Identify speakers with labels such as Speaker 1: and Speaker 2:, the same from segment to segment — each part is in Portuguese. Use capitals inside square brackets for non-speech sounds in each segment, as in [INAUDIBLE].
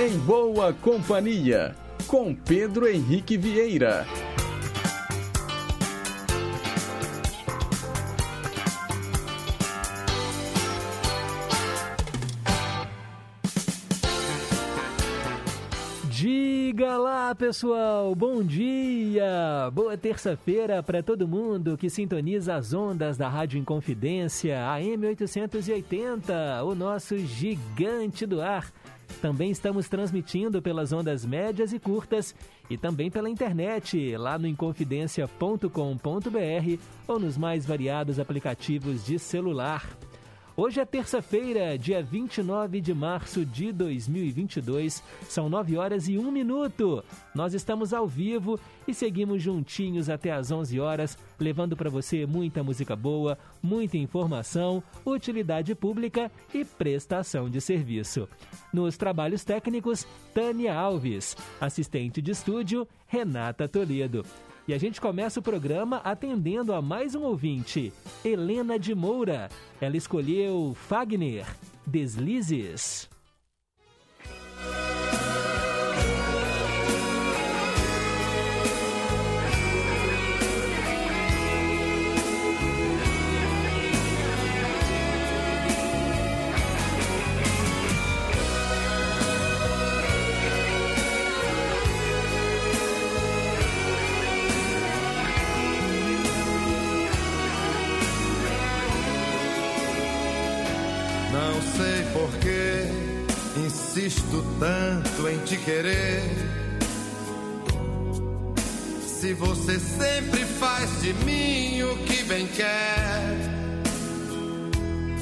Speaker 1: Em Boa Companhia, com Pedro Henrique Vieira.
Speaker 2: Diga lá, pessoal, bom dia! Boa terça-feira para todo mundo que sintoniza as ondas da Rádio Inconfidência, AM 880, o nosso gigante do ar. Também estamos transmitindo pelas ondas médias e curtas e também pela internet, lá no inconfidencia.com.br ou nos mais variados aplicativos de celular. Hoje é terça-feira, dia 29 de março de 2022. São 9 horas e 1 minuto. Nós estamos ao vivo e seguimos juntinhos até às 11 horas, levando para você muita música boa, muita informação, utilidade pública e prestação de serviço. Nos trabalhos técnicos, Tânia Alves. Assistente de estúdio, Renata Toledo. E a gente começa o programa atendendo a mais um ouvinte, Helena de Moura. Ela escolheu Fagner, Deslizes.
Speaker 3: Insisto tanto em te querer. Se você sempre faz de mim o que bem quer.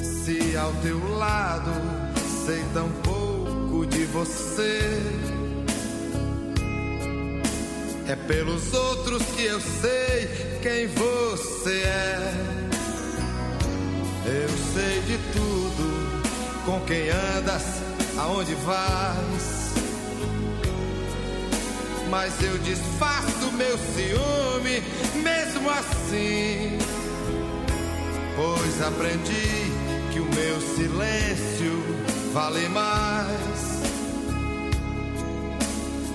Speaker 3: Se ao teu lado sei tão pouco de você. É pelos outros que eu sei quem você é. Eu sei de tudo, com quem andas, aonde vais. Mas eu disfarço meu ciúme, mesmo assim. Pois aprendi que o meu silêncio vale mais.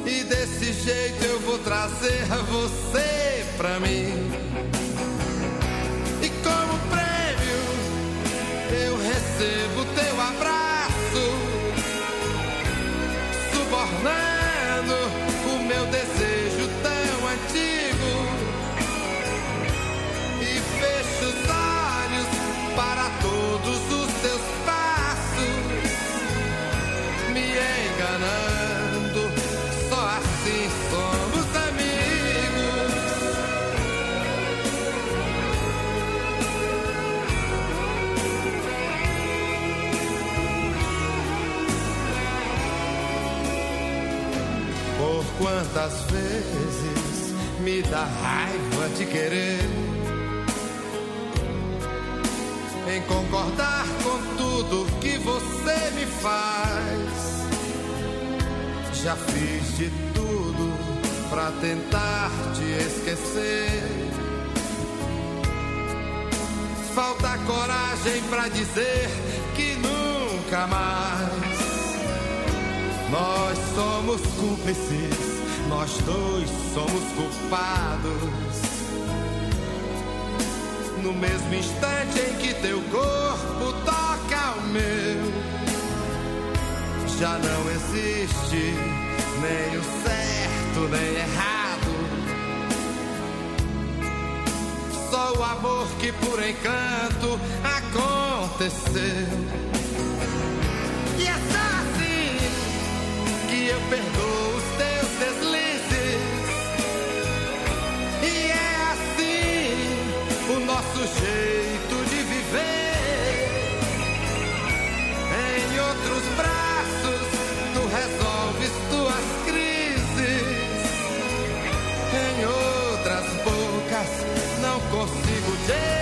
Speaker 3: E desse jeito eu vou trazer você pra mim. E como prêmio eu recebo quantas vezes me dá raiva te querer, em concordar com tudo que você me faz. Já fiz de tudo pra tentar te esquecer. Falta coragem pra dizer que nunca mais. Nós somos cúmplices, nós dois somos culpados. No mesmo instante em que teu corpo toca o meu, já não existe nem o certo nem errado. Só o amor que por encanto aconteceu. E é só assim que eu perdoo nosso jeito de viver. Em outros braços, tu resolves tuas crises. Em outras bocas, não consigo te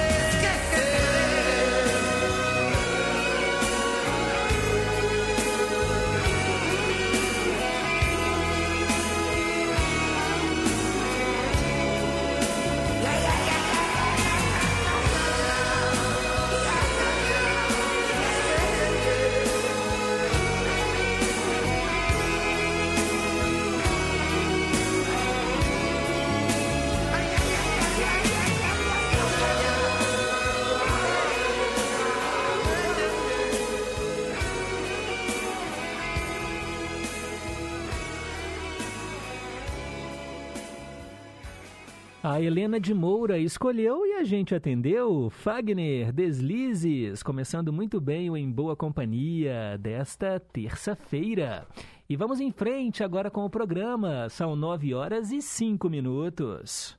Speaker 2: A Helena de Moura escolheu e a gente atendeu. Fagner Deslizes, começando muito bem o Em Boa Companhia desta terça-feira. E vamos em frente agora com o programa. São nove horas e cinco minutos.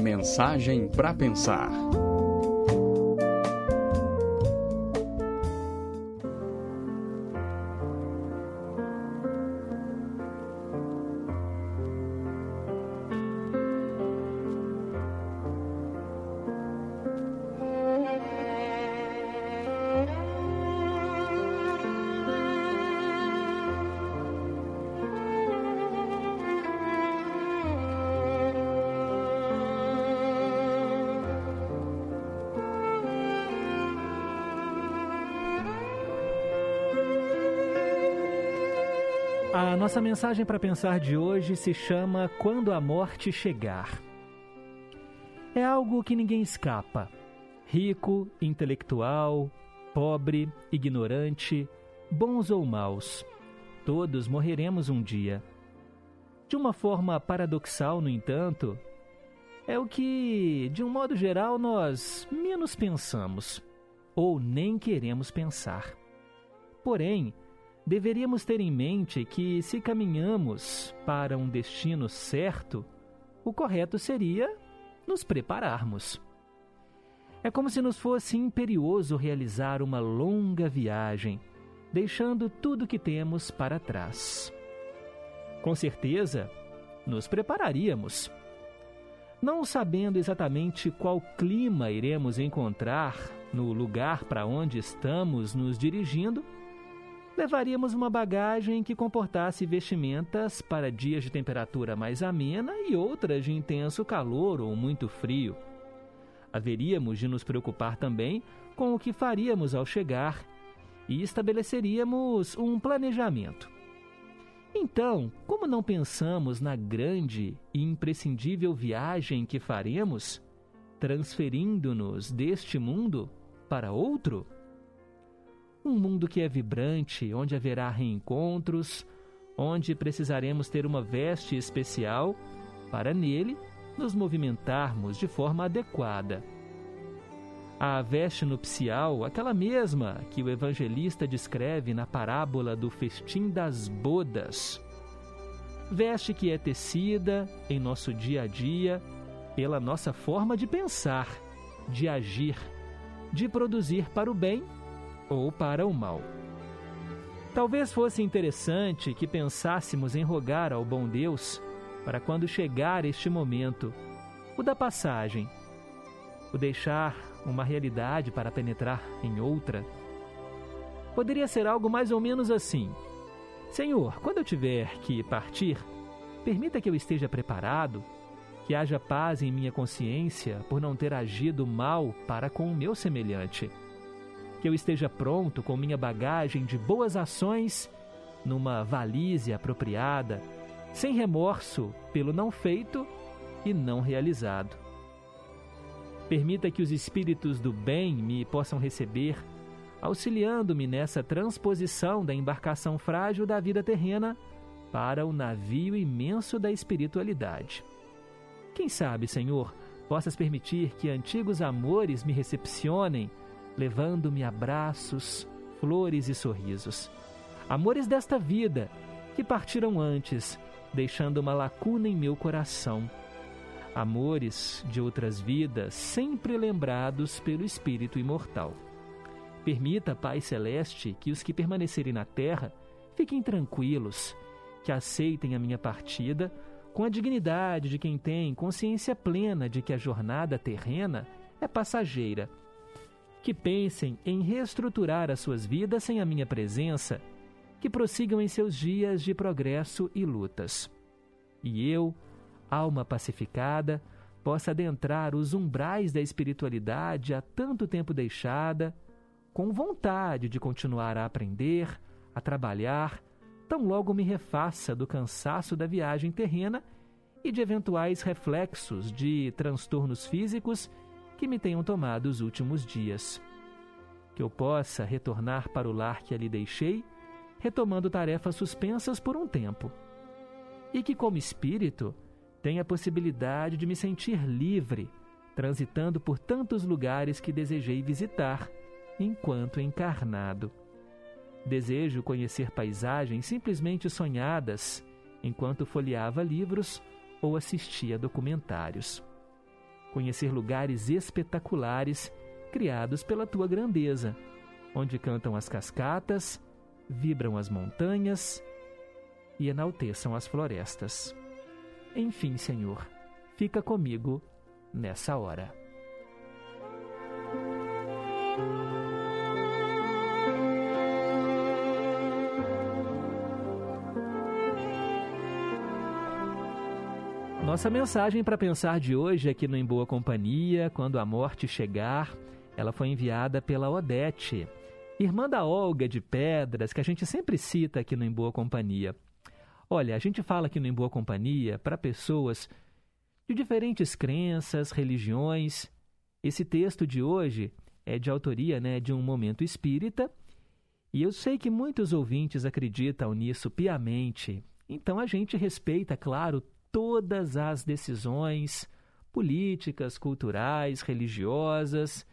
Speaker 1: Mensagem para pensar.
Speaker 2: Nossa mensagem para pensar de hoje se chama Quando a Morte Chegar. É algo que ninguém escapa. Rico, intelectual, pobre, ignorante, bons ou maus, todos morreremos um dia. De uma forma paradoxal, no entanto, é o que, de um modo geral, nós menos pensamos ou nem queremos pensar. Porém, deveríamos ter em mente que, se caminhamos para um destino certo, o correto seria nos prepararmos. É como se nos fosse imperioso realizar uma longa viagem, deixando tudo que temos para trás. Com certeza, nos prepararíamos. Não sabendo exatamente qual clima iremos encontrar no lugar para onde estamos nos dirigindo, levaríamos uma bagagem que comportasse vestimentas para dias de temperatura mais amena e outras de intenso calor ou muito frio. Haveríamos de nos preocupar também com o que faríamos ao chegar e estabeleceríamos um planejamento. Então, como não pensamos na grande e imprescindível viagem que faremos, transferindo-nos deste mundo para outro? Um mundo que é vibrante, onde haverá reencontros, onde precisaremos ter uma veste especial para nele nos movimentarmos de forma adequada. A veste nupcial, aquela mesma que o evangelista descreve na parábola do festim das bodas. Veste que é tecida em nosso dia a dia pela nossa forma de pensar, de agir, de produzir para o bem ou para o mal. Talvez fosse interessante que pensássemos em rogar ao bom Deus para quando chegar este momento, o da passagem, o deixar uma realidade para penetrar em outra. Poderia ser algo mais ou menos assim: Senhor, quando eu tiver que partir, permita que eu esteja preparado, que haja paz em minha consciência por não ter agido mal para com o meu semelhante que eu esteja pronto com minha bagagem de boas ações numa valise apropriada, sem remorso pelo não feito e não realizado. Permita que os espíritos do bem me possam receber, auxiliando-me nessa transposição da embarcação frágil da vida terrena para o navio imenso da espiritualidade. Quem sabe, Senhor, possas permitir que antigos amores me recepcionem levando-me abraços, flores e sorrisos. Amores desta vida que partiram antes, deixando uma lacuna em meu coração. Amores de outras vidas sempre lembrados pelo Espírito imortal. Permita, Pai Celeste, que os que permanecerem na terra fiquem tranquilos, que aceitem a minha partida com a dignidade de quem tem consciência plena de que a jornada terrena é passageira que pensem em reestruturar as suas vidas sem a minha presença, que prossigam em seus dias de progresso e lutas. E eu, alma pacificada, possa adentrar os umbrais da espiritualidade há tanto tempo deixada, com vontade de continuar a aprender, a trabalhar, tão logo me refaça do cansaço da viagem terrena e de eventuais reflexos de transtornos físicos que me tenham tomado os últimos dias. Que eu possa retornar para o lar que ali deixei, retomando tarefas suspensas por um tempo. e que, como espírito, tenho a possibilidade de me sentir livre, transitando por tantos lugares que desejei visitar enquanto encarnado. Desejo conhecer paisagens simplesmente sonhadas enquanto folheava livros ou assistia documentários. Conhecer lugares espetaculares criados pela tua grandeza, onde cantam as cascatas, vibram as montanhas e enalteçam as florestas. Enfim, Senhor, fica comigo nessa hora. Nossa mensagem para pensar de hoje aqui no Em Boa Companhia, quando a morte chegar, ela foi enviada pela Odete, irmã da Olga de Pedras, que a gente sempre cita aqui no Em Boa Companhia. Olha, a gente fala aqui no Em Boa Companhia para pessoas de diferentes crenças, religiões. Esse texto de hoje é de autoria né, de um momento espírita, e eu sei que muitos ouvintes acreditam nisso piamente. Então a gente respeita, claro, todas as decisões políticas, culturais, religiosas.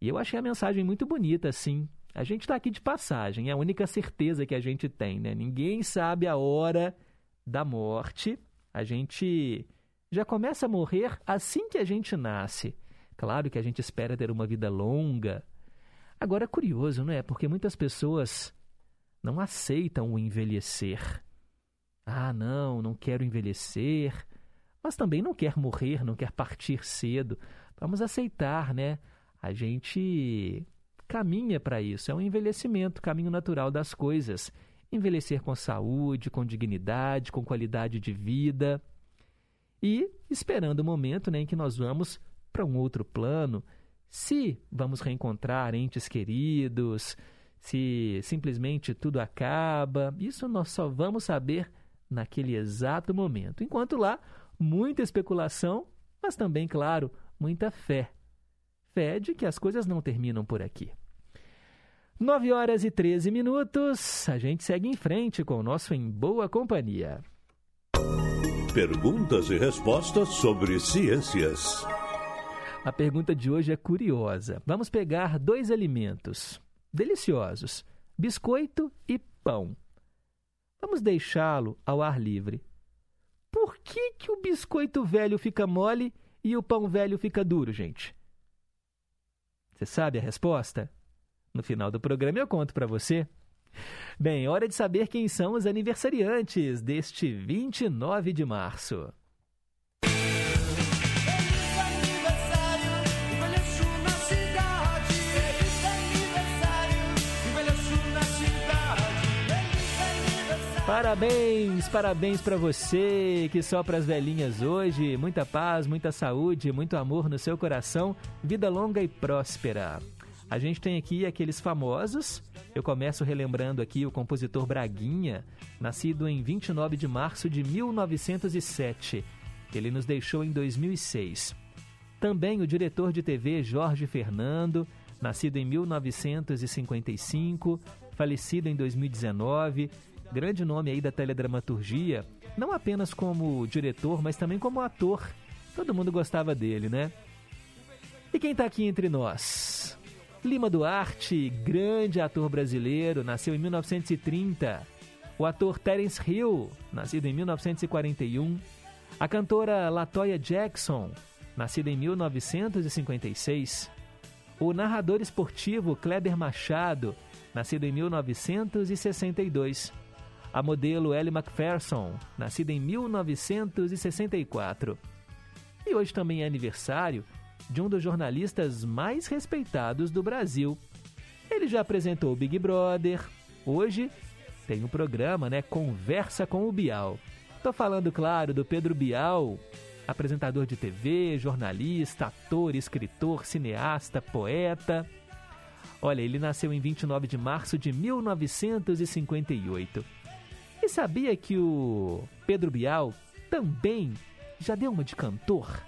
Speaker 2: E eu achei a mensagem muito bonita, assim. A gente está aqui de passagem, é a única certeza que a gente tem, né? Ninguém sabe a hora da morte. A gente já começa a morrer assim que a gente nasce. Claro que a gente espera ter uma vida longa. Agora, é curioso, não é? Porque muitas pessoas não aceitam o envelhecer. Ah, não, não quero envelhecer, mas também não quer morrer, não quer partir cedo. Vamos aceitar, né? A gente caminha para isso, é um envelhecimento, caminho natural das coisas. Envelhecer com saúde, com dignidade, com qualidade de vida. E esperando o momento né, em que nós vamos para um outro plano, se vamos reencontrar entes queridos, se simplesmente tudo acaba, isso nós só vamos saber naquele exato momento. Enquanto lá, muita especulação, mas também, claro, muita fé. Fé de que as coisas não terminam por aqui. 9 horas e 13 minutos, a gente segue em frente com o nosso Em Boa Companhia.
Speaker 4: Perguntas e respostas sobre ciências.
Speaker 2: A pergunta de hoje é curiosa. Vamos pegar dois alimentos deliciosos: biscoito e pão. Vamos deixá-lo ao ar livre. Por que, que o biscoito velho fica mole e o pão velho fica duro, gente? Você sabe a resposta? No final do programa eu conto para você. Bem, hora de saber quem são os aniversariantes deste 29 de março. Parabéns, parabéns para você que sopra as velhinhas hoje. Muita paz, muita saúde, muito amor no seu coração, vida longa e próspera. A gente tem aqui aqueles famosos. Eu começo relembrando aqui o compositor Braguinha, nascido em 29 de março de 1907. Ele nos deixou em 2006. Também o diretor de TV Jorge Fernando, nascido em 1955, falecido em 2019 grande nome aí da teledramaturgia, não apenas como diretor, mas também como ator. Todo mundo gostava dele, né? E quem está aqui entre nós? Lima Duarte, grande ator brasileiro, nasceu em 1930. O ator Terence Hill, nascido em 1941. A cantora Latoya Jackson, nascida em 1956. O narrador esportivo Kleber Machado, nascido em 1962 a modelo Ellie Macpherson, nascida em 1964. E hoje também é aniversário de um dos jornalistas mais respeitados do Brasil. Ele já apresentou o Big Brother, hoje tem um programa, né, Conversa com o Bial. Tô falando, claro, do Pedro Bial, apresentador de TV, jornalista, ator, escritor, cineasta, poeta. Olha, ele nasceu em 29 de março de 1958. E sabia que o Pedro Bial também já deu uma de cantor?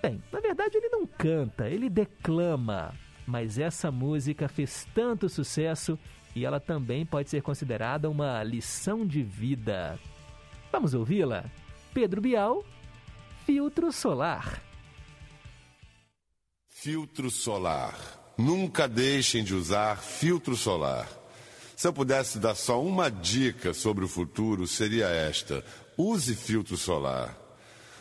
Speaker 2: Bem, na verdade ele não canta, ele declama. Mas essa música fez tanto sucesso e ela também pode ser considerada uma lição de vida. Vamos ouvi-la? Pedro Bial, Filtro Solar.
Speaker 5: Filtro solar. Nunca deixem de usar filtro solar. Se eu pudesse dar só uma dica sobre o futuro, seria esta: use filtro solar.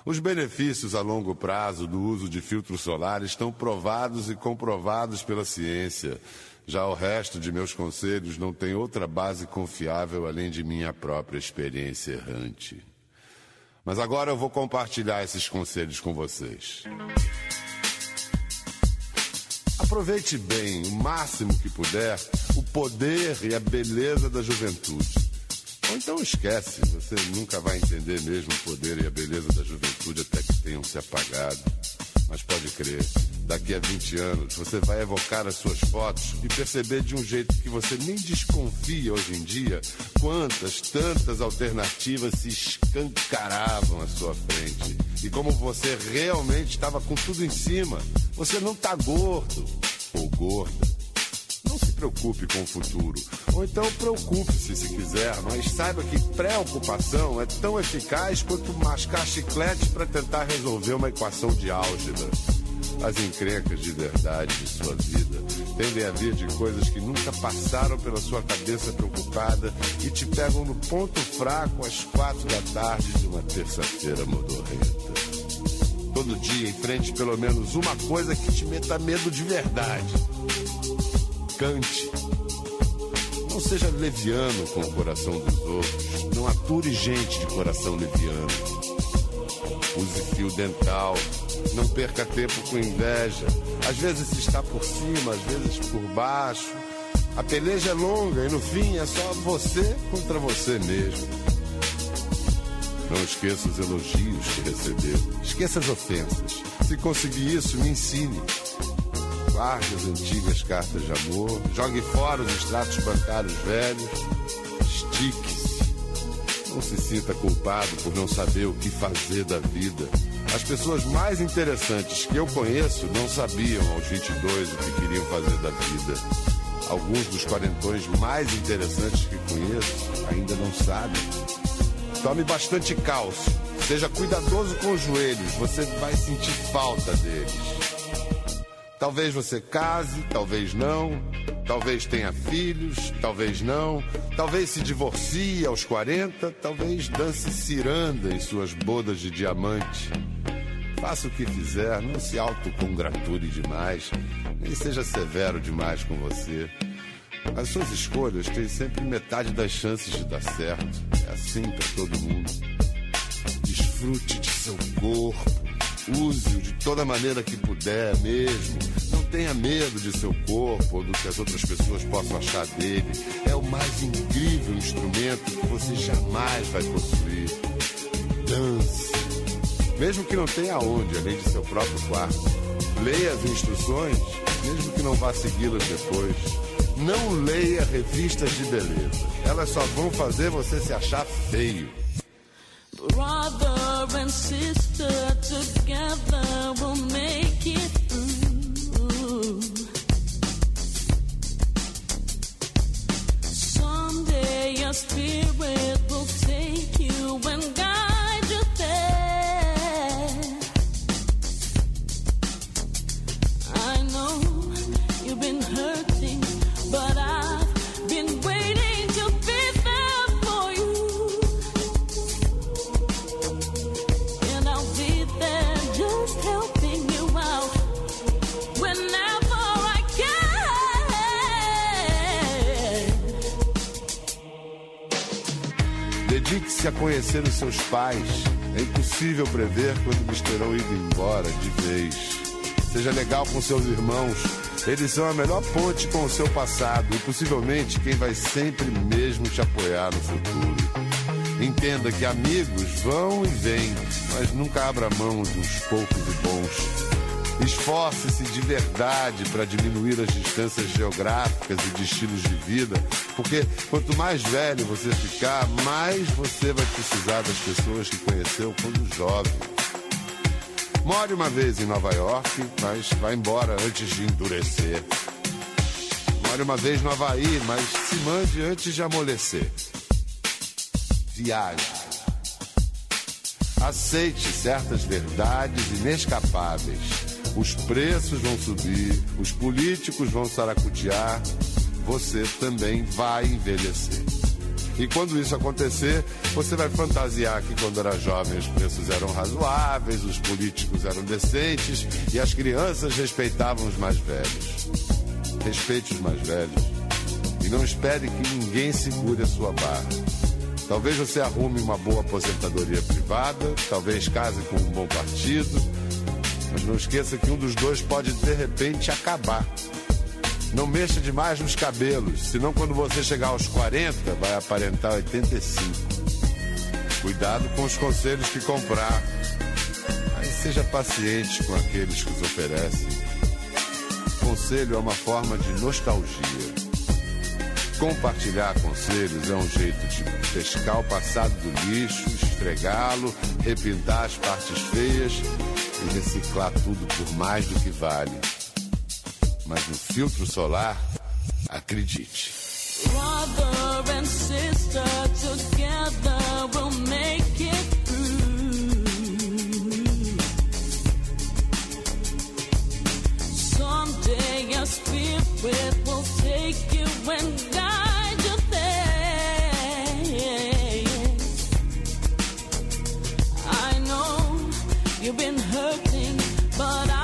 Speaker 5: Os benefícios a longo prazo do uso de filtro solar estão provados e comprovados pela ciência. Já o resto de meus conselhos não tem outra base confiável além de minha própria experiência errante. Mas agora eu vou compartilhar esses conselhos com vocês. Aproveite bem, o máximo que puder, o poder e a beleza da juventude. Ou então esquece, você nunca vai entender mesmo o poder e a beleza da juventude até que tenham se apagado. Mas pode crer, daqui a 20 anos você vai evocar as suas fotos e perceber de um jeito que você nem desconfia hoje em dia quantas, tantas alternativas se escancaravam à sua frente. E como você realmente estava com tudo em cima. Você não tá gordo ou gorda não se preocupe com o futuro. Ou então preocupe-se se quiser, mas saiba que preocupação é tão eficaz quanto mascar chiclete para tentar resolver uma equação de álgebra. As encrencas de verdade de sua vida tendem a vir de coisas que nunca passaram pela sua cabeça preocupada e te pegam no ponto fraco às quatro da tarde de uma terça-feira modorrenta. Todo dia enfrente pelo menos uma coisa que te meta medo de verdade Cante. Não seja leviano com o coração dos outros. Não ature gente de coração leviano. Use fio dental. Não perca tempo com inveja. Às vezes está por cima, às vezes por baixo. A peleja é longa e no fim é só você contra você mesmo. Não esqueça os elogios que recebeu. Esqueça as ofensas. Se conseguir isso, me ensine. Guarde as antigas cartas de amor, jogue fora os extratos bancários velhos, estique-se. Não se sinta culpado por não saber o que fazer da vida. As pessoas mais interessantes que eu conheço não sabiam aos 22 o que queriam fazer da vida. Alguns dos quarentões mais interessantes que conheço ainda não sabem. Tome bastante cálcio. Seja cuidadoso com os joelhos, você vai sentir falta deles. Talvez você case, talvez não. Talvez tenha filhos, talvez não. Talvez se divorcie aos 40, talvez dance ciranda em suas bodas de diamante. Faça o que fizer, não se autocongratule demais, nem seja severo demais com você. As suas escolhas têm sempre metade das chances de dar certo. É assim para todo mundo. Desfrute de seu corpo Use-o de toda maneira que puder mesmo. Não tenha medo de seu corpo ou do que as outras pessoas possam achar dele. É o mais incrível instrumento que você jamais vai possuir. Dance. Mesmo que não tenha onde, além de seu próprio quarto. Leia as instruções, mesmo que não vá segui-las depois. Não leia revistas de beleza. Elas só vão fazer você se achar feio. Brother and sister together will make it through. Someday your spirit will take you and guide Dedique-se a conhecer os seus pais. É impossível prever quando eles terão ido embora de vez. Seja legal com seus irmãos. Eles são a melhor ponte com o seu passado e possivelmente quem vai sempre mesmo te apoiar no futuro. Entenda que amigos vão e vêm, mas nunca abra mão dos poucos e bons. Esforce-se de verdade para diminuir as distâncias geográficas e de estilos de vida, porque quanto mais velho você ficar, mais você vai precisar das pessoas que conheceu quando jovem. More uma vez em Nova York, mas vá embora antes de endurecer. More uma vez no Havaí, mas se mande antes de amolecer. Viaje. Aceite certas verdades inescapáveis. Os preços vão subir, os políticos vão saracutear, você também vai envelhecer. E quando isso acontecer, você vai fantasiar que quando era jovem os preços eram razoáveis, os políticos eram decentes e as crianças respeitavam os mais velhos. Respeite os mais velhos e não espere que ninguém segure a sua barra. Talvez você arrume uma boa aposentadoria privada, talvez case com um bom partido, mas não esqueça que um dos dois pode de repente acabar. Não mexa demais nos cabelos, senão quando você chegar aos 40 vai aparentar 85. Cuidado com os conselhos que comprar. Mas seja paciente com aqueles que os oferecem. Conselho é uma forma de nostalgia. Compartilhar conselhos é um jeito de pescar o passado do lixo, esfregá-lo, repintar as partes feias e reciclar tudo por mais do que vale. Mas no filtro solar, acredite. Brother and sister together we'll make it through. Someday your spirit will take you and guide you've been hurting, but I've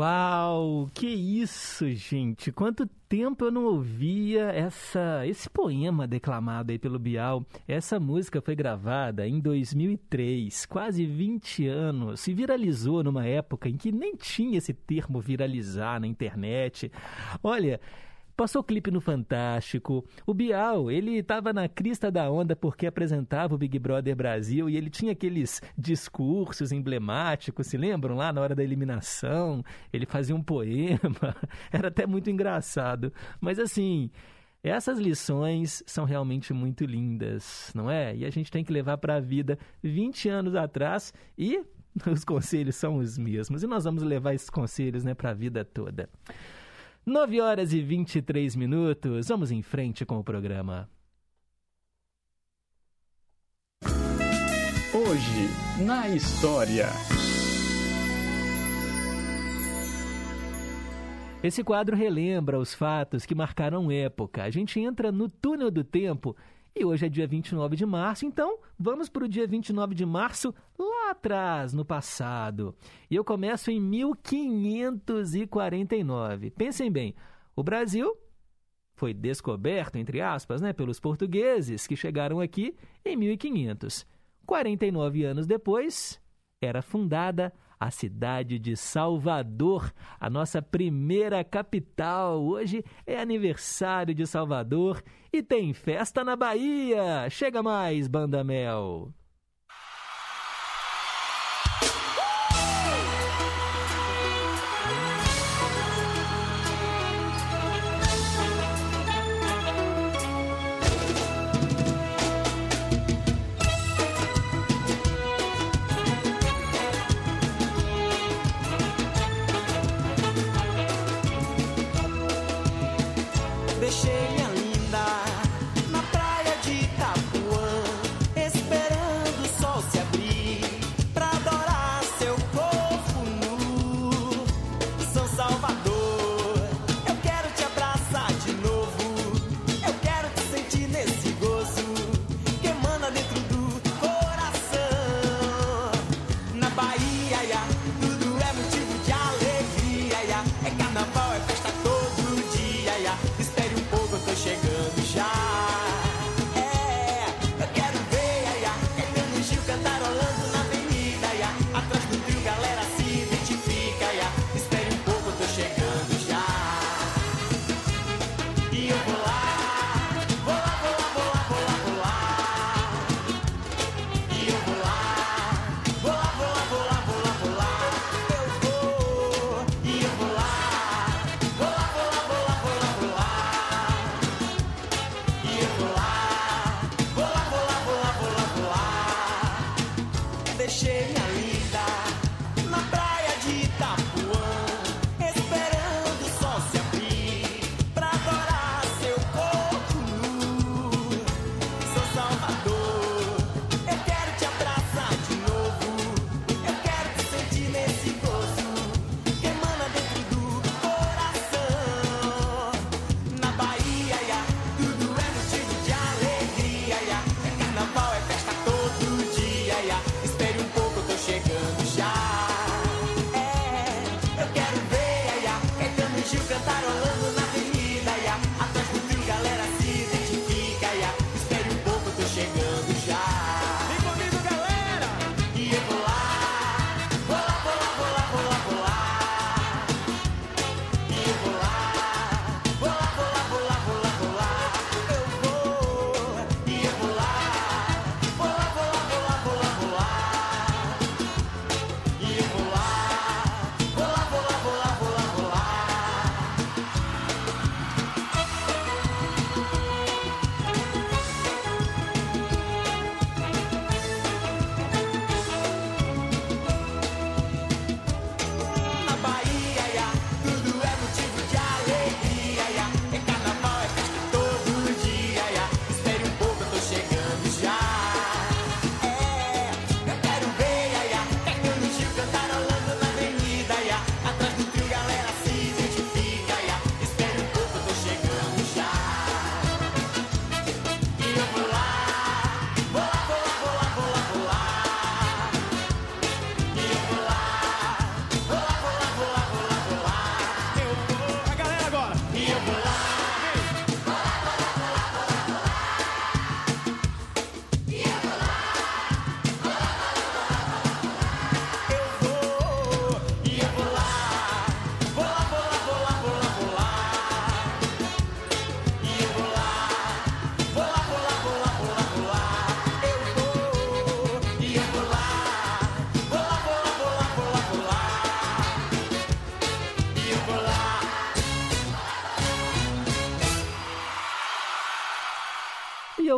Speaker 2: Uau, que isso, gente! Quanto tempo eu não ouvia essa, esse poema declamado aí pelo Bial. Essa música foi gravada em 2003, quase 20 anos, e viralizou numa época em que nem tinha esse termo viralizar na internet. Olha, Passou clipe no Fantástico. O Bial, ele estava na crista da onda porque apresentava o Big Brother Brasil e ele tinha aqueles discursos emblemáticos, se lembram lá na hora da eliminação? Ele fazia um poema, [LAUGHS] era até muito engraçado. Mas assim, essas lições são realmente muito lindas, não é? E a gente tem que levar para a vida 20 anos atrás e [LAUGHS] os conselhos são os mesmos. E nós vamos levar esses conselhos né, para a vida toda. 9 horas e 23 minutos. Vamos em frente com o programa.
Speaker 1: Hoje, na história.
Speaker 2: Esse quadro relembra os fatos que marcaram época. A gente entra no túnel do tempo e hoje é dia 29 de março, então vamos para o dia 29 de março lá atrás, no passado. E eu começo em 1549. Pensem bem, o Brasil foi descoberto, entre aspas, né, pelos portugueses que chegaram aqui em 1500. 49 anos depois, era fundada a cidade de Salvador, a nossa primeira capital. Hoje é aniversário de Salvador e tem festa na Bahia. Chega mais, Banda you.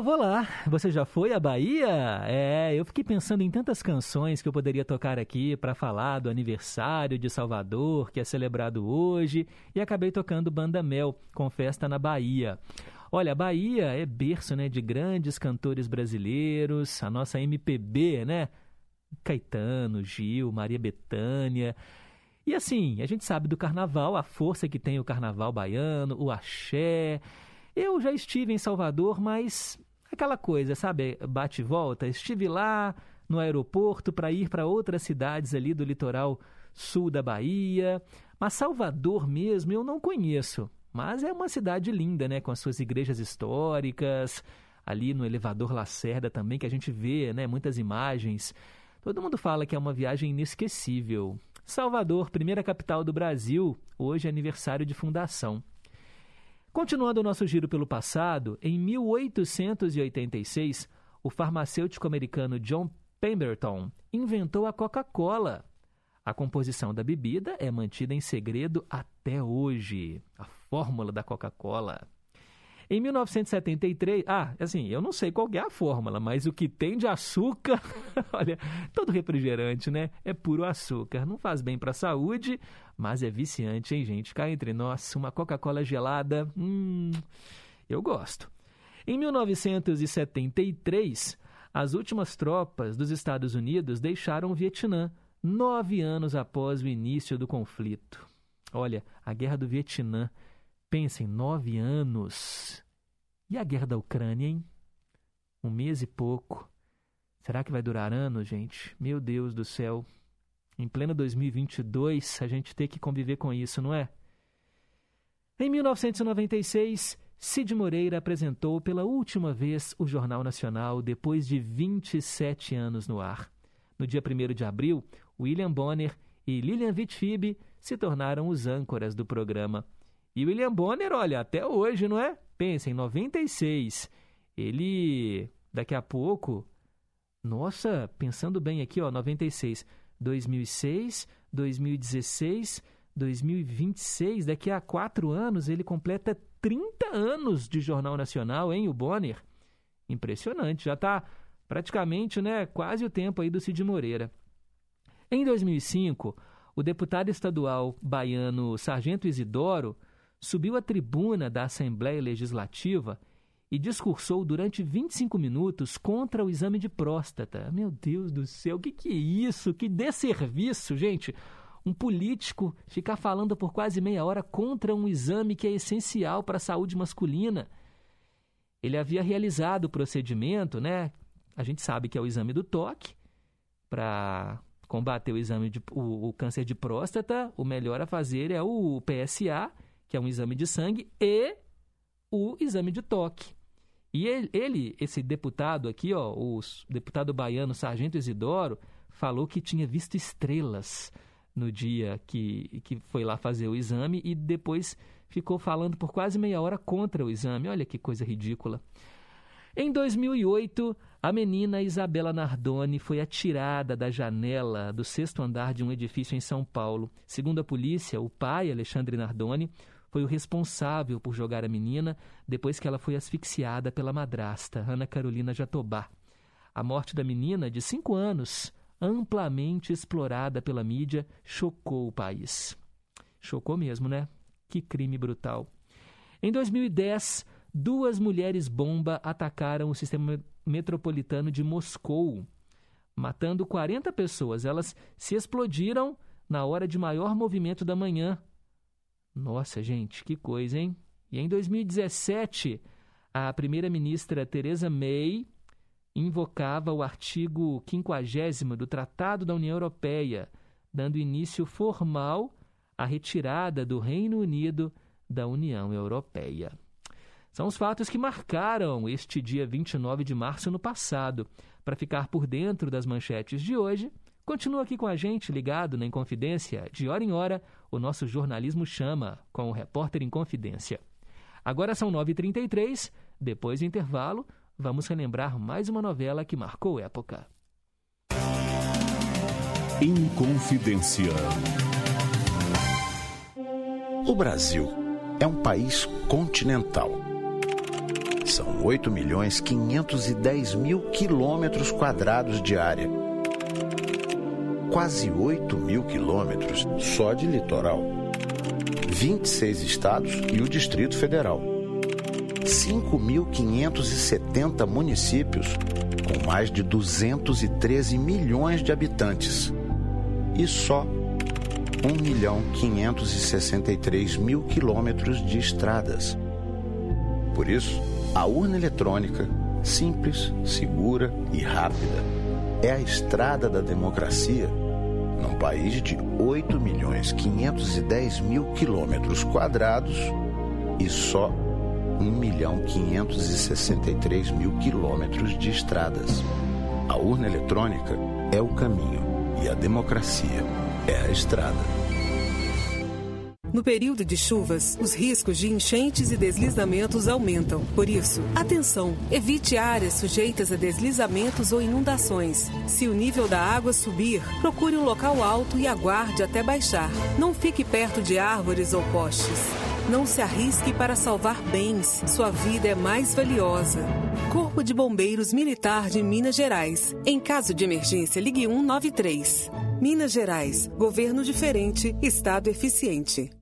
Speaker 2: Vou lá. Você já foi à Bahia? É, eu fiquei pensando em tantas canções que eu poderia tocar aqui para falar do aniversário de Salvador, que é celebrado hoje, e acabei tocando Banda Mel, com festa na Bahia. Olha, a Bahia é berço, né, de grandes cantores brasileiros, a nossa MPB, né? Caetano, Gil, Maria Bethânia. E assim, a gente sabe do carnaval, a força que tem o carnaval baiano, o axé. Eu já estive em Salvador, mas aquela coisa, sabe, bate e volta. Estive lá no aeroporto para ir para outras cidades ali do litoral sul da Bahia, mas Salvador mesmo eu não conheço. Mas é uma cidade linda, né, com as suas igrejas históricas, ali no elevador Lacerda também que a gente vê, né, muitas imagens. Todo mundo fala que é uma viagem inesquecível. Salvador, primeira capital do Brasil, hoje é aniversário de fundação. Continuando o nosso giro pelo passado, em 1886, o farmacêutico americano John Pemberton inventou a Coca-Cola. A composição da bebida é mantida em segredo até hoje. A fórmula da Coca-Cola. Em 1973, ah, assim, eu não sei qual é a fórmula, mas o que tem de açúcar, [LAUGHS] olha, todo refrigerante, né? É puro açúcar. Não faz bem para a saúde, mas é viciante, hein, gente? Cá entre nós, uma Coca-Cola gelada, hum, eu gosto. Em 1973, as últimas tropas dos Estados Unidos deixaram o Vietnã, nove anos após o início do conflito. Olha, a guerra do Vietnã Pensem, nove anos. E a guerra da Ucrânia, hein? Um mês e pouco. Será que vai durar anos, gente? Meu Deus do céu. Em pleno 2022, a gente tem que conviver com isso, não é? Em 1996, Cid Moreira apresentou pela última vez o Jornal Nacional depois de 27 anos no ar. No dia 1 de abril, William Bonner e Lilian Vitfib se tornaram os âncoras do programa. E William Bonner, olha, até hoje, não é? Pensa, em 96. Ele, daqui a pouco, nossa, pensando bem aqui, ó, 96, 2006, 2016, 2026, daqui a quatro anos ele completa 30 anos de Jornal Nacional, hein, o Bonner? Impressionante, já está praticamente, né, quase o tempo aí do Cid Moreira. Em 2005, o deputado estadual baiano Sargento Isidoro subiu à tribuna da Assembleia Legislativa e discursou durante 25 minutos contra o exame de próstata. Meu Deus do céu, o que, que é isso? Que desserviço, gente! Um político ficar falando por quase meia hora contra um exame que é essencial para a saúde masculina. Ele havia realizado o procedimento, né? A gente sabe que é o exame do toque para combater o exame de, o, o câncer de próstata. O melhor a fazer é o PSA que é um exame de sangue, e o exame de toque. E ele, ele, esse deputado aqui, ó, o deputado baiano Sargento Isidoro, falou que tinha visto estrelas no dia que, que foi lá fazer o exame e depois ficou falando por quase meia hora contra o exame. Olha que coisa ridícula. Em 2008, a menina Isabela Nardoni foi atirada da janela do sexto andar de um edifício em São Paulo. Segundo a polícia, o pai, Alexandre Nardoni, foi o responsável por jogar a menina depois que ela foi asfixiada pela madrasta, Ana Carolina Jatobá. A morte da menina, de cinco anos, amplamente explorada pela mídia, chocou o país. Chocou mesmo, né? Que crime brutal. Em 2010, duas mulheres bomba atacaram o sistema metropolitano de Moscou, matando 40 pessoas. Elas se explodiram na hora de maior movimento da manhã, nossa, gente, que coisa, hein? E em 2017, a primeira-ministra Theresa May invocava o artigo 50 do Tratado da União Europeia, dando início formal à retirada do Reino Unido da União Europeia. São os fatos que marcaram este dia 29 de março no passado. Para ficar por dentro das manchetes de hoje, Continua aqui com a gente, ligado na Inconfidência. De hora em hora, o nosso jornalismo chama com o Repórter Inconfidência. Agora são 9h33, depois do intervalo, vamos relembrar mais uma novela que marcou época.
Speaker 4: Inconfidência.
Speaker 6: O Brasil é um país continental São 8 milhões 510 mil quilômetros quadrados de área. Quase 8 mil quilômetros só de litoral. 26 estados e o Distrito Federal. 5.570 municípios com mais de 213 milhões de habitantes. E só 1 milhão 563 mil quilômetros de estradas. Por isso, a urna eletrônica, simples, segura e rápida, é a estrada da democracia num país de 8 milhões 510 mil quilômetros quadrados e só 1 milhão 563 mil quilômetros de estradas. A urna eletrônica é o caminho e a democracia é a estrada.
Speaker 7: No período de chuvas, os riscos de enchentes e deslizamentos aumentam. Por isso, atenção! Evite áreas sujeitas a deslizamentos ou inundações. Se o nível da água subir, procure um local alto e aguarde até baixar. Não fique perto de árvores ou postes. Não se arrisque para salvar bens. Sua vida é mais valiosa. Corpo de Bombeiros Militar de Minas Gerais. Em caso de emergência, ligue 193. Minas Gerais. Governo diferente, Estado eficiente.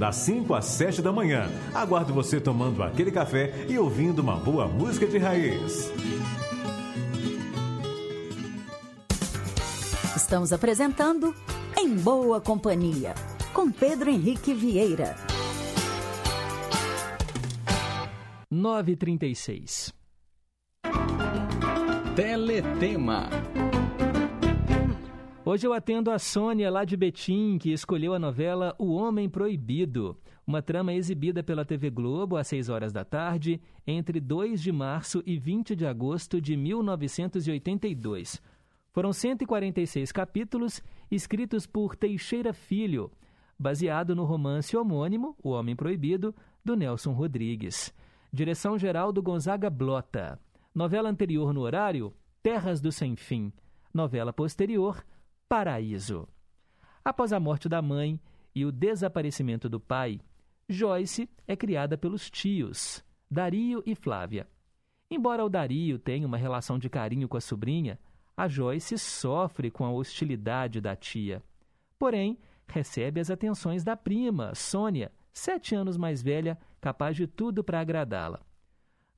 Speaker 8: das 5 às 7 da manhã. Aguardo você tomando aquele café e ouvindo uma boa música de raiz.
Speaker 9: Estamos apresentando Em Boa Companhia, com Pedro Henrique Vieira.
Speaker 2: 936.
Speaker 1: Teletema.
Speaker 2: Hoje eu atendo a Sônia lá de Betim, que escolheu a novela O Homem Proibido, uma trama exibida pela TV Globo às 6 horas da tarde, entre 2 de março e 20 de agosto de 1982. Foram 146 capítulos escritos por Teixeira Filho, baseado no romance homônimo O Homem Proibido, do Nelson Rodrigues. Direção geral do Gonzaga Blota. Novela anterior no horário, Terras do Sem Fim. Novela posterior, Paraíso. Após a morte da mãe e o desaparecimento do pai, Joyce é criada pelos tios, Dario e Flávia. Embora o Dario tenha uma relação de carinho com a sobrinha, a Joyce sofre com a hostilidade da tia. Porém, recebe as atenções da prima, Sônia, sete anos mais velha, capaz de tudo para agradá-la.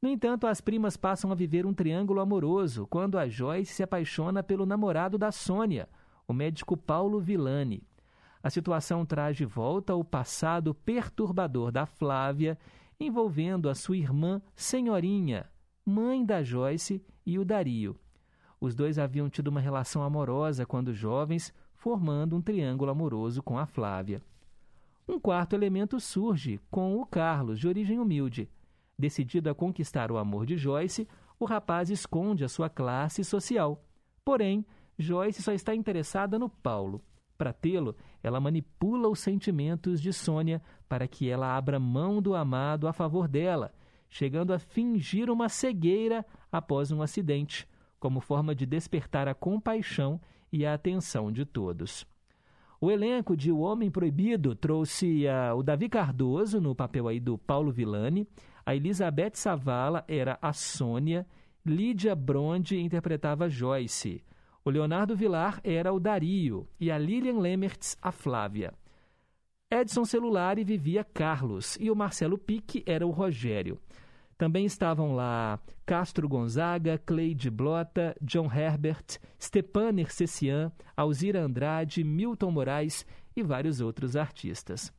Speaker 2: No entanto, as primas passam a viver um triângulo amoroso quando a Joyce se apaixona pelo namorado da Sônia, o médico Paulo Villani. A situação traz de volta o passado perturbador da Flávia, envolvendo a sua irmã Senhorinha, mãe da Joyce, e o Dario. Os dois haviam tido uma relação amorosa quando jovens, formando um triângulo amoroso com a Flávia. Um quarto elemento surge com o Carlos, de origem humilde. Decidido a conquistar o amor de Joyce, o rapaz esconde a sua classe social. Porém, Joyce só está interessada no Paulo. Para tê-lo, ela manipula os sentimentos de Sônia para que ela abra mão do amado a favor dela, chegando a fingir uma cegueira após um acidente, como forma de despertar a compaixão e a atenção de todos. O elenco de O Homem Proibido trouxe uh, o Davi Cardoso no papel aí do Paulo Villani, a Elizabeth Savala era a Sônia, Lídia Bronde interpretava Joyce. O Leonardo Vilar era o Dario e a Lilian Lemertz a Flávia. Edson Celulari vivia Carlos e o Marcelo Pique era o Rogério. Também estavam lá Castro Gonzaga, Cleide Blota, John Herbert, Stepan Nercessian, Alzira Andrade, Milton Moraes e vários outros artistas.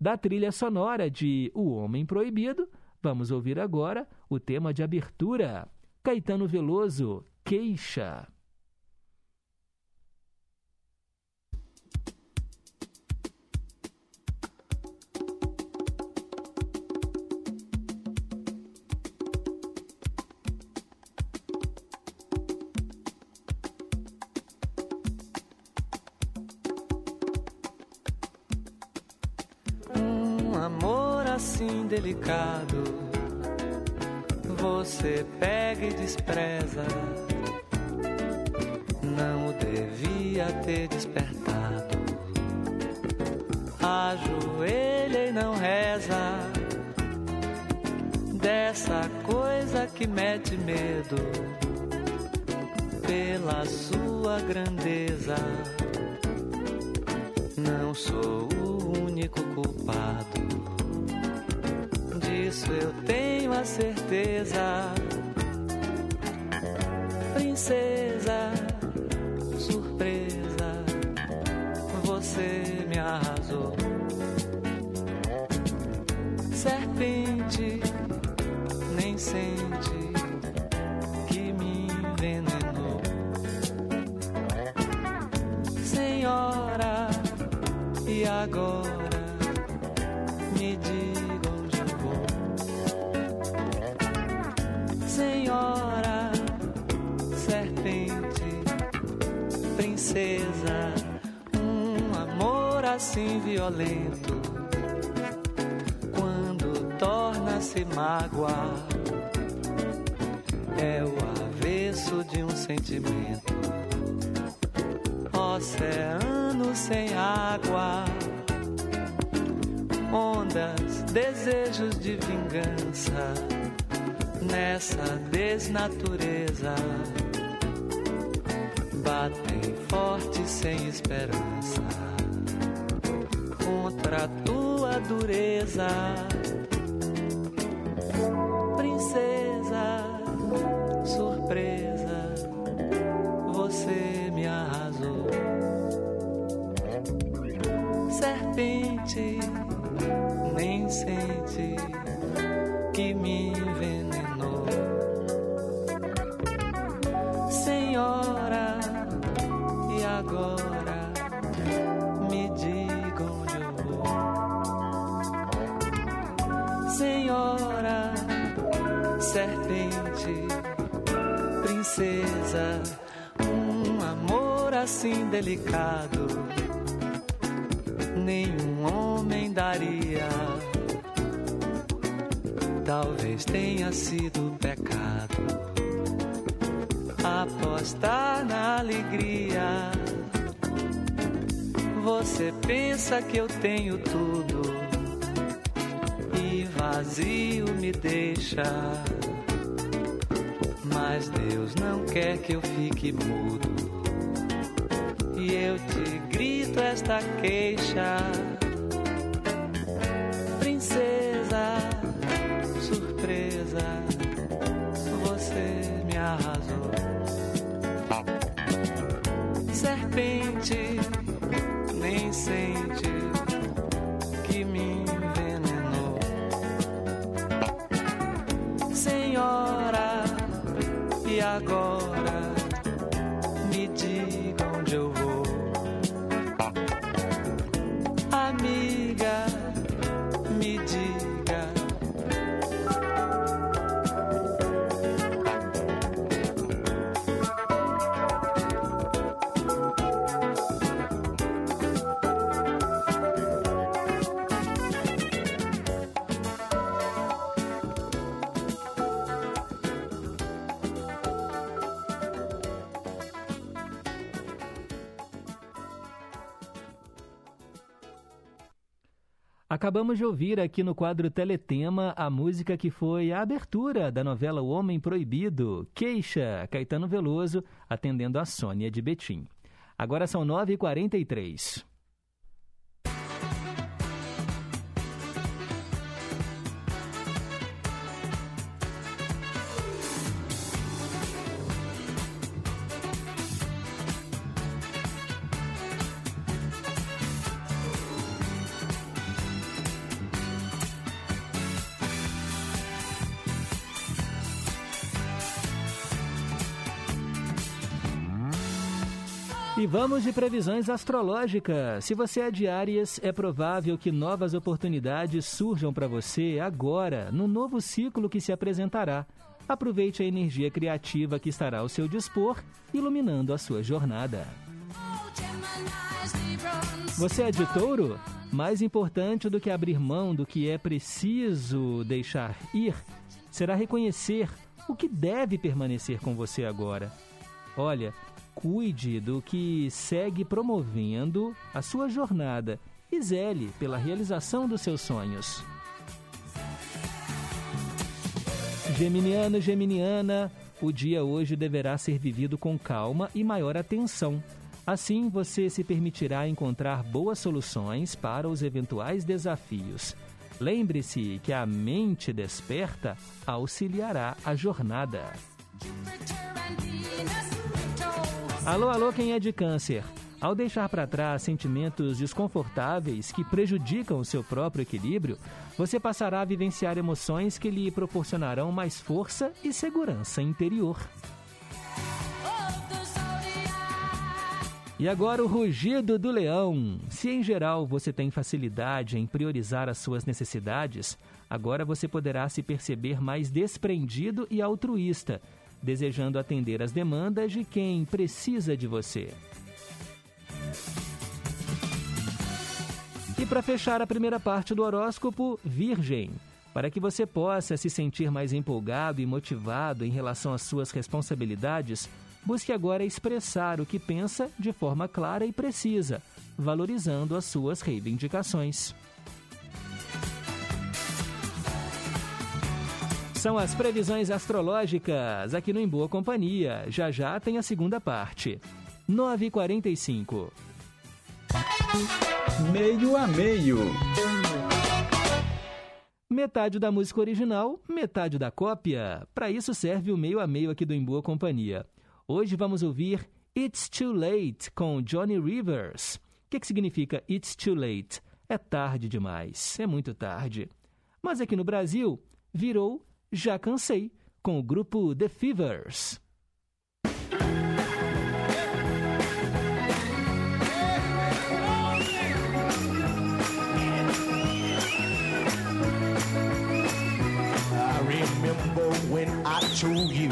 Speaker 2: Da trilha sonora de O Homem Proibido, vamos ouvir agora o tema de abertura, Caetano Veloso, Queixa.
Speaker 10: Delicado, você pega e despreza. Não o devia ter despertado. Ajoelha e não reza dessa coisa que mete medo pela sua grandeza. Não sou o único culpado, disso eu tenho a certeza. Princesa, surpresa, você assim violento. Quando torna-se mágoa, é o avesso de um sentimento. Oceano sem água, ondas, desejos de vingança nessa desnatureza. Batem forte sem esperança contra tua dureza, assim delicado, nenhum homem daria. Talvez tenha sido pecado apostar na alegria. Você pensa que eu tenho tudo e vazio me deixa. Mas Deus não quer que eu fique mudo. Esta queixa.
Speaker 2: Acabamos de ouvir aqui no quadro Teletema a música que foi a abertura da novela O Homem Proibido, Queixa, Caetano Veloso, atendendo a Sônia de Betim. Agora são 9h43. Vamos de previsões astrológicas. Se você é de Áries, é provável que novas oportunidades surjam para você agora, no novo ciclo que se apresentará. Aproveite a energia criativa que estará ao seu dispor, iluminando a sua jornada. Você é de touro? Mais importante do que abrir mão do que é preciso deixar ir, será reconhecer o que deve permanecer com você agora. Olha, cuide do que segue promovendo a sua jornada e zele pela realização dos seus sonhos. Geminiano, Geminiana, o dia hoje deverá ser vivido com calma e maior atenção. Assim, você se permitirá encontrar boas soluções para os eventuais desafios. Lembre-se que a mente desperta auxiliará a jornada. Alô, alô, quem é de câncer? Ao deixar para trás sentimentos desconfortáveis que prejudicam o seu próprio equilíbrio, você passará a vivenciar emoções que lhe proporcionarão mais força e segurança interior. E agora o rugido do leão. Se em geral você tem facilidade em priorizar as suas necessidades, agora você poderá se perceber mais desprendido e altruísta, desejando atender às demandas de quem precisa de você. E para fechar a primeira parte do horóscopo, Virgem. Para que você possa se sentir mais empolgado e motivado em relação às suas responsabilidades, busque agora expressar o que pensa de forma clara e precisa, valorizando as suas reivindicações. São as previsões astrológicas aqui no Em Boa Companhia. Já já tem a segunda parte. 9h45.
Speaker 1: Meio a meio.
Speaker 2: Metade da música original, metade da cópia. Para isso serve o meio a meio aqui do Em Boa Companhia. Hoje vamos ouvir It's Too Late com Johnny Rivers. O que, que significa It's Too Late? É tarde demais, é muito tarde. Mas aqui no Brasil, virou Já Cansei, com o grupo The Fevers.
Speaker 11: I remember when I told you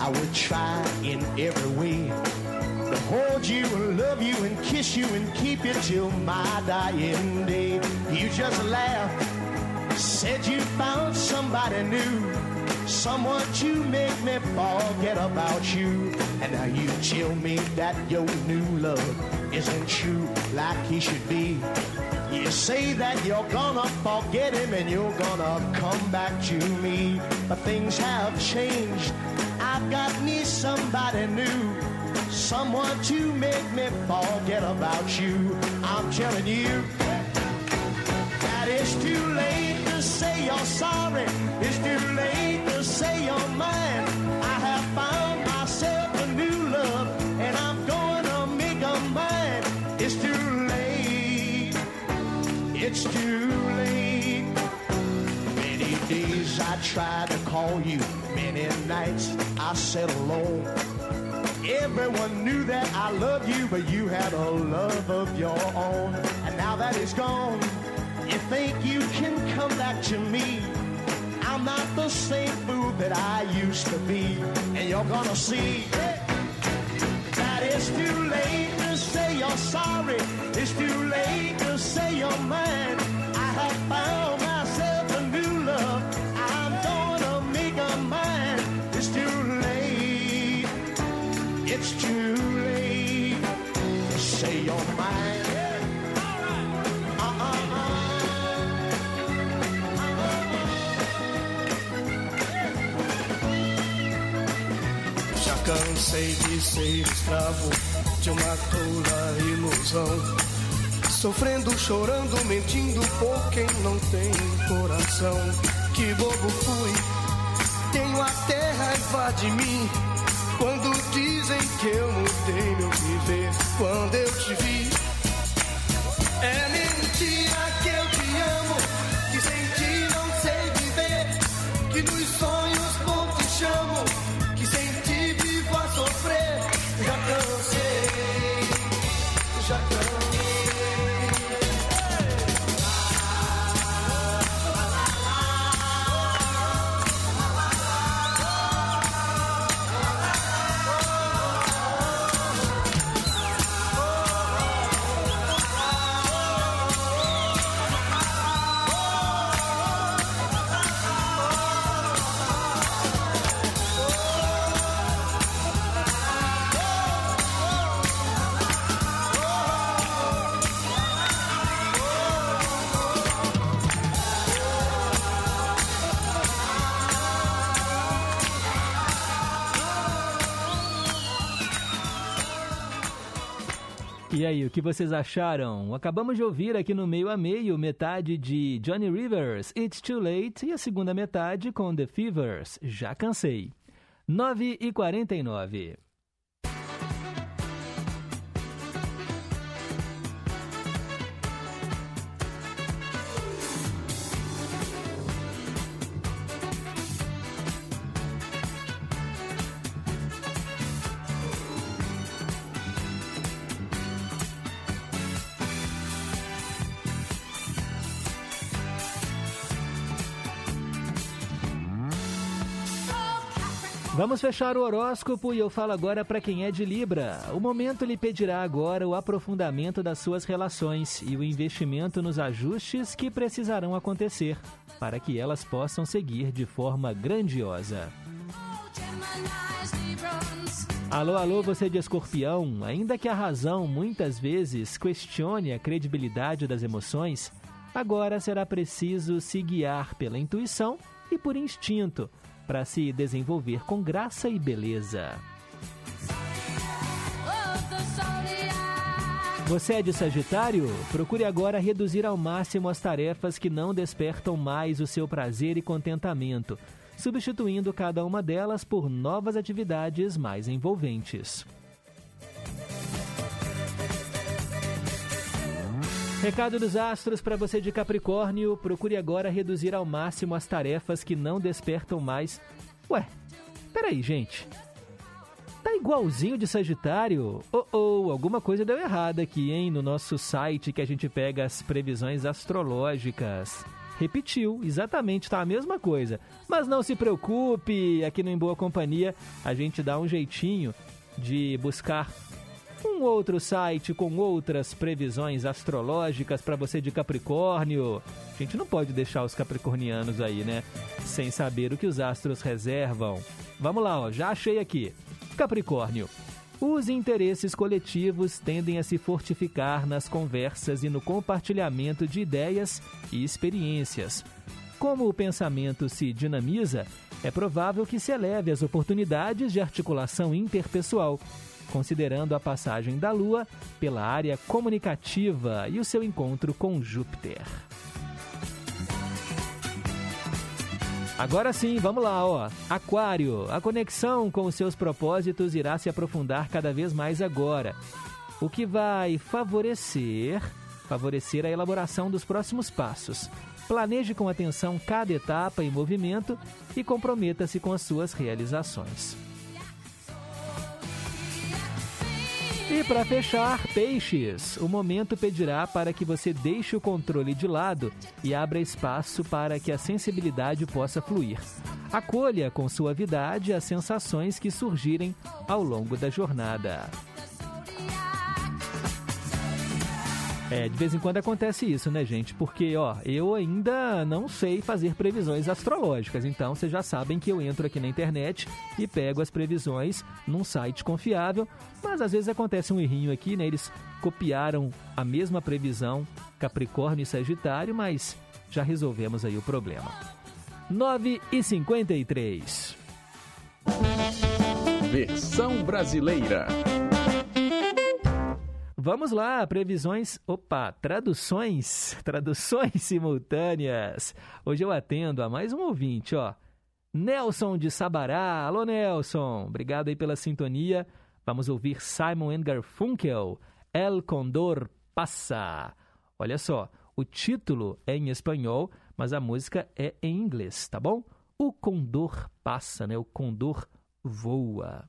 Speaker 11: I would try in every way to hold you and love you and kiss you and keep you till my dying day. You just laughed, said you found somebody new, someone to make me forget about you. And now you tell me that your new love isn't true like he should be. You say that you're gonna forget him and you're gonna come back to me. But things have changed. I've got me somebody new. Someone to make me forget about you. I'm telling you that it's too late to say you're sorry. It's too late to say you're mine. I have found myself a new love and I'm gonna make her mine. It's too late. It's too late. Many days I tried to call you, many nights I sat alone. Everyone knew that I loved you, but you had a love of your own. And now that it's gone, you think you can come back to me. I'm not the same fool that I used to be. And you're gonna see that it's too late to say you're sorry. It's too late to say you're mine. I have found myself a new love. I'm gonna make her mine. It's too late. It's too cansei de ser escravo de uma tola ilusão. Sofrendo, chorando, mentindo por quem não tem coração. Que bobo fui, tenho até raiva de mim. Quando dizem que eu mudei meu viver, quando eu te vi,
Speaker 2: aí, o que vocês acharam? Acabamos de ouvir aqui no meio a meio metade de Johnny Rivers, It's Too Late, e a segunda metade com The Fevers, Já Cansei. 9 e 49 Vamos fechar o horóscopo e eu falo agora para quem é de Libra. O momento lhe pedirá agora o aprofundamento das suas relações e o investimento nos ajustes que precisarão acontecer para que elas possam seguir de forma grandiosa. Alô, alô, você de escorpião, ainda que a razão muitas vezes questione a credibilidade das emoções, agora será preciso se guiar pela intuição e por instinto para se desenvolver com graça e beleza. Você é de Sagitário? Procure agora reduzir ao máximo as tarefas que não despertam mais o seu prazer e contentamento, substituindo cada uma delas por novas atividades mais envolventes. Recado dos astros para você de Capricórnio: procure agora reduzir ao máximo as tarefas que não despertam mais. Ué, peraí, gente. Tá igualzinho de Sagitário? Oh, oh, alguma coisa deu errado aqui, hein? No nosso site que a gente pega as previsões astrológicas. Repetiu, exatamente, tá a mesma coisa. Mas não se preocupe, aqui no Em Boa Companhia a gente dá um jeitinho de buscar um outro site com outras previsões astrológicas para você de Capricórnio. A gente não pode deixar os capricornianos aí, né? Sem saber o que os astros reservam. Vamos lá, ó, já achei aqui. Capricórnio. Os interesses coletivos tendem a se fortificar nas conversas e no compartilhamento de ideias e experiências. Como o pensamento se dinamiza, é provável que se eleve as oportunidades de articulação interpessoal considerando a passagem da Lua pela área comunicativa e o seu encontro com Júpiter. Agora sim, vamos lá, ó. Aquário, a conexão com os seus propósitos irá se aprofundar cada vez mais agora, o que vai favorecer, favorecer a elaboração dos próximos passos. Planeje com atenção cada etapa e movimento e comprometa-se com as suas realizações. E para fechar, peixes, o momento pedirá para que você deixe o controle de lado e abra espaço para que a sensibilidade possa fluir. Acolha com suavidade as sensações que surgirem ao longo da jornada. É, de vez em quando acontece isso, né, gente? Porque, ó, eu ainda não sei fazer previsões astrológicas, então vocês já sabem que eu entro aqui na internet e pego as previsões num site confiável, mas às vezes acontece um errinho aqui, né? Eles copiaram a mesma previsão Capricórnio e Sagitário, mas já resolvemos aí o problema. 9 e 53.
Speaker 1: Versão brasileira.
Speaker 2: Vamos lá, previsões, opa, traduções, [LAUGHS] traduções simultâneas. Hoje eu atendo a mais um ouvinte, ó. Nelson de Sabará. Alô, Nelson. Obrigado aí pela sintonia. Vamos ouvir Simon Garfunkel, El Condor Passa. Olha só, o título é em espanhol, mas a música é em inglês, tá bom? O condor passa, né? O condor voa.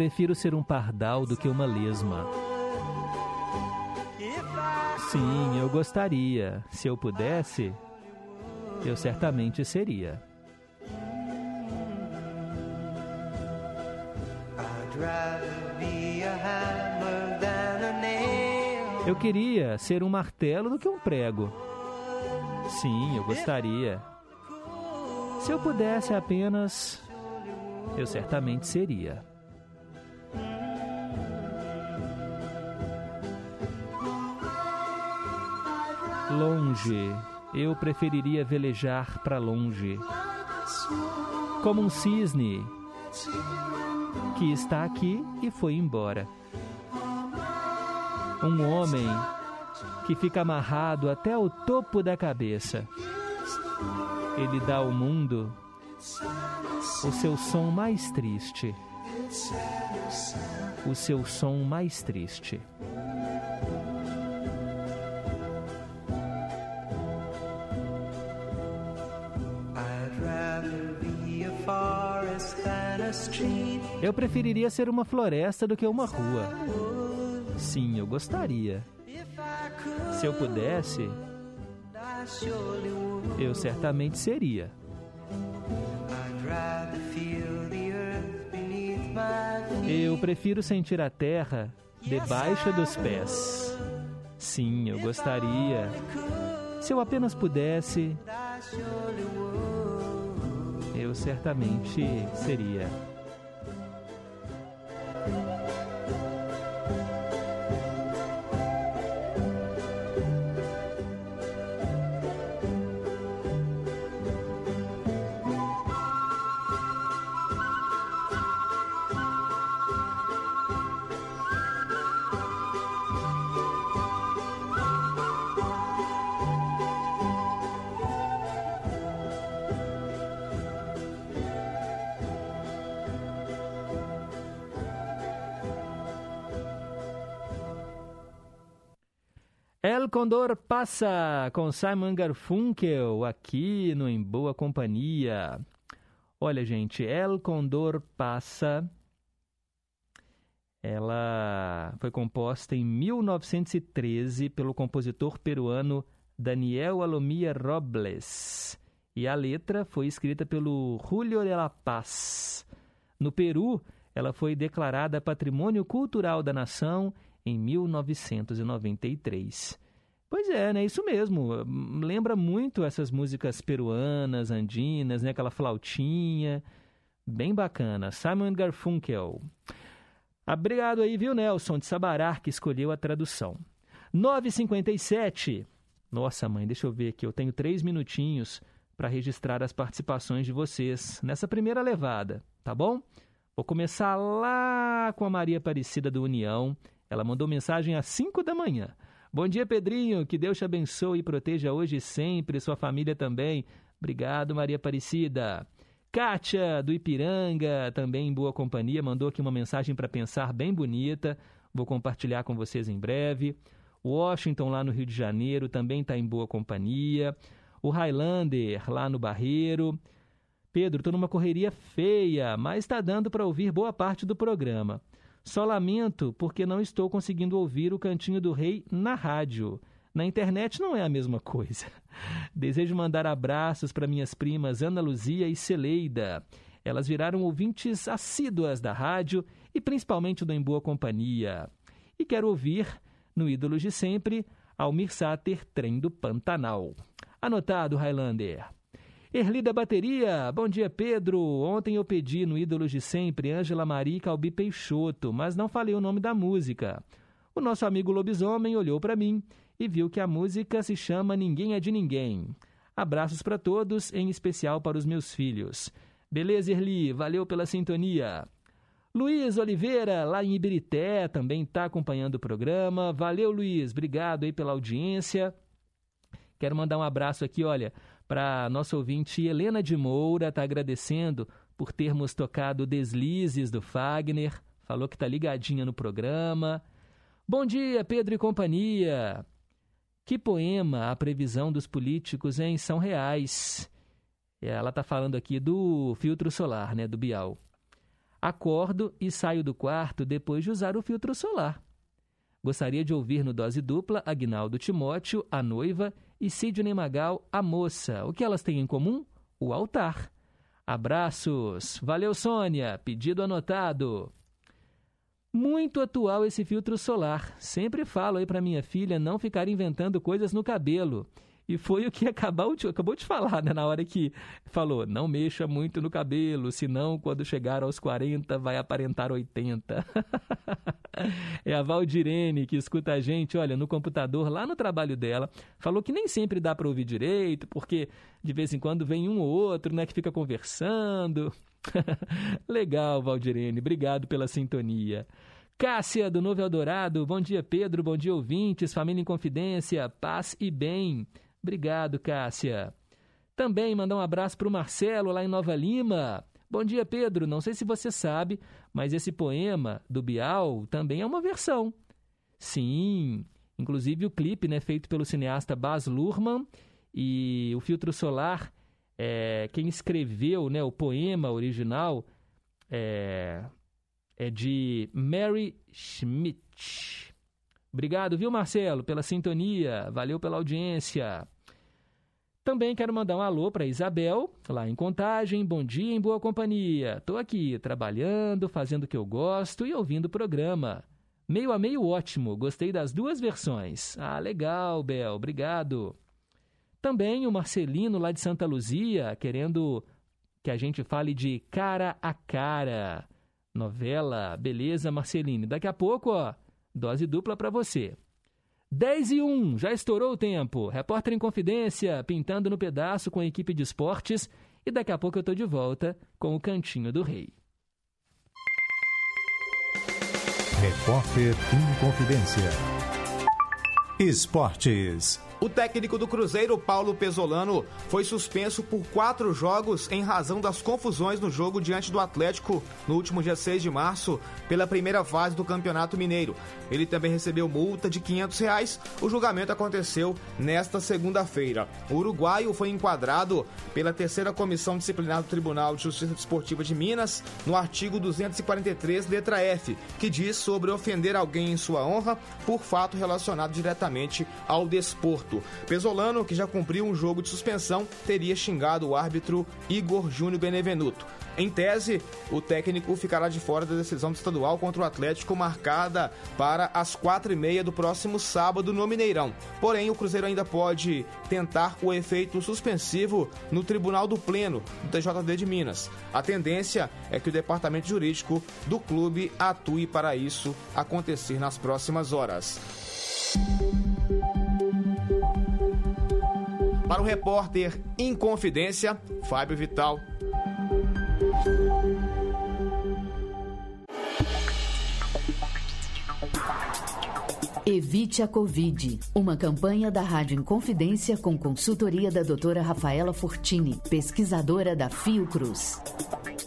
Speaker 2: Prefiro ser um pardal do que uma lesma. Sim, eu gostaria. Se eu pudesse, eu certamente seria. Eu queria ser um martelo do que um prego. Sim, eu gostaria. Se eu pudesse apenas, eu certamente seria. Longe, eu preferiria velejar para longe. Como um cisne que está aqui e foi embora. Um homem que fica amarrado até o topo da cabeça. Ele dá ao mundo o seu som mais triste. O seu som mais triste. Eu preferiria ser uma floresta do que uma rua. Sim, eu gostaria. Se eu pudesse, eu certamente seria. Eu prefiro sentir a terra debaixo dos pés. Sim, eu gostaria. Se eu apenas pudesse, eu certamente seria. El Condor passa com Simon Garfunkel aqui no Em Boa Companhia. Olha, gente, El Condor passa. Ela foi composta em 1913 pelo compositor peruano Daniel Alomia Robles. E a letra foi escrita pelo Julio de la Paz. No Peru, ela foi declarada Patrimônio Cultural da Nação em 1993. Pois é, né? Isso mesmo. Lembra muito essas músicas peruanas, andinas, né? Aquela flautinha. Bem bacana. Simon Garfunkel. Obrigado aí, viu, Nelson, de Sabará, que escolheu a tradução. 9h57. Nossa, mãe, deixa eu ver aqui. Eu tenho três minutinhos para registrar as participações de vocês nessa primeira levada, tá bom? Vou começar lá com a Maria Aparecida do União. Ela mandou mensagem às 5 da manhã. Bom dia, Pedrinho. Que Deus te abençoe e proteja hoje e sempre, sua família também. Obrigado, Maria Aparecida. Kátia, do Ipiranga, também em boa companhia, mandou aqui uma mensagem para pensar bem bonita. Vou compartilhar com vocês em breve. Washington, lá no Rio de Janeiro, também está em boa companhia. O Highlander, lá no Barreiro. Pedro, estou numa correria feia, mas está dando para ouvir boa parte do programa. Só lamento porque não estou conseguindo ouvir o Cantinho do Rei na rádio. Na internet não é a mesma coisa. [LAUGHS] Desejo mandar abraços para minhas primas Ana Luzia e Celeida. Elas viraram ouvintes assíduas da rádio e principalmente do Em Boa Companhia. E quero ouvir, no Ídolos de Sempre, Almir Sater, Trem do Pantanal. Anotado, Highlander. Erli da Bateria, bom dia Pedro. Ontem eu pedi no Ídolos de Sempre Ângela Maria e Calbi Peixoto, mas não falei o nome da música. O nosso amigo lobisomem olhou para mim e viu que a música se chama Ninguém é de Ninguém. Abraços para todos, em especial para os meus filhos. Beleza, Erli, valeu pela sintonia. Luiz Oliveira, lá em Ibirité, também está acompanhando o programa. Valeu, Luiz, obrigado aí pela audiência. Quero mandar um abraço aqui, olha, para nossa ouvinte Helena de Moura, está agradecendo por termos tocado Deslizes do Fagner, falou que está ligadinha no programa. Bom dia, Pedro e companhia. Que poema a previsão dos políticos em São Reais. Ela está falando aqui do filtro solar, né, do Bial. Acordo e saio do quarto depois de usar o filtro solar. Gostaria de ouvir no Dose Dupla Agnaldo Timóteo, a noiva, e Sidney Magal, a moça. O que elas têm em comum? O altar. Abraços. Valeu, Sônia. Pedido anotado. Muito atual esse filtro solar. Sempre falo aí para minha filha não ficar inventando coisas no cabelo. E foi o que [LAUGHS] acabou de, acabou de falar, né? Na hora que falou, não mexa muito no cabelo, senão quando chegar aos 40 vai aparentar 80. [LAUGHS] é a Valdirene que escuta a gente, olha, no computador, lá no trabalho dela. Falou que nem sempre dá para ouvir direito, porque de vez em quando vem um ou outro, né, que fica conversando. [LAUGHS] Legal, Valdirene, obrigado pela sintonia. Cássia, do Novo Eldorado, bom dia, Pedro, bom dia, ouvintes, família em confidência, paz e bem. Obrigado, Cássia. Também mandar um abraço para o Marcelo, lá em Nova Lima. Bom dia, Pedro. Não sei se você sabe, mas esse poema do Bial também é uma versão. Sim, inclusive o clipe né, feito pelo cineasta Baz Luhrmann e o filtro solar, é, quem escreveu né, o poema original é, é de Mary Schmidt. Obrigado, viu, Marcelo, pela sintonia. Valeu pela audiência. Também quero mandar um alô para Isabel, lá em Contagem. Bom dia, em boa companhia. Estou aqui trabalhando, fazendo o que eu gosto e ouvindo o programa. Meio a meio ótimo, gostei das duas versões. Ah, legal, Bel, obrigado. Também o Marcelino, lá de Santa Luzia, querendo que a gente fale de Cara a Cara. Novela, beleza, Marcelino. Daqui a pouco, ó, Dose dupla para você. 10 e 1, já estourou o tempo. Repórter em Confidência, pintando no pedaço com a equipe de esportes. E daqui a pouco eu tô de volta com o Cantinho do Rei.
Speaker 8: Repórter em Confidência. Esportes.
Speaker 12: O técnico do Cruzeiro, Paulo Pesolano, foi suspenso por quatro jogos em razão das confusões no jogo diante do Atlético no último dia 6 de março, pela primeira fase do Campeonato Mineiro. Ele também recebeu multa de 500 reais. O julgamento aconteceu nesta segunda-feira. O uruguaio foi enquadrado pela terceira comissão disciplinar do Tribunal de Justiça Desportiva de Minas no artigo 243, letra F, que diz sobre ofender alguém em sua honra por fato relacionado diretamente ao desporto. Pesolano, que já cumpriu um jogo de suspensão, teria xingado o árbitro Igor Júnior Benevenuto. Em tese, o técnico ficará de fora da decisão do estadual contra o Atlético, marcada para as quatro e meia do próximo sábado no Mineirão. Porém, o Cruzeiro ainda pode tentar o efeito suspensivo no Tribunal do Pleno do TJD de Minas. A tendência é que o departamento jurídico do clube atue para isso acontecer nas próximas horas. Para o repórter Inconfidência, Fábio Vital.
Speaker 13: Evite a Covid. Uma campanha da Rádio Inconfidência com consultoria da doutora Rafaela Fortini, pesquisadora da Fiocruz.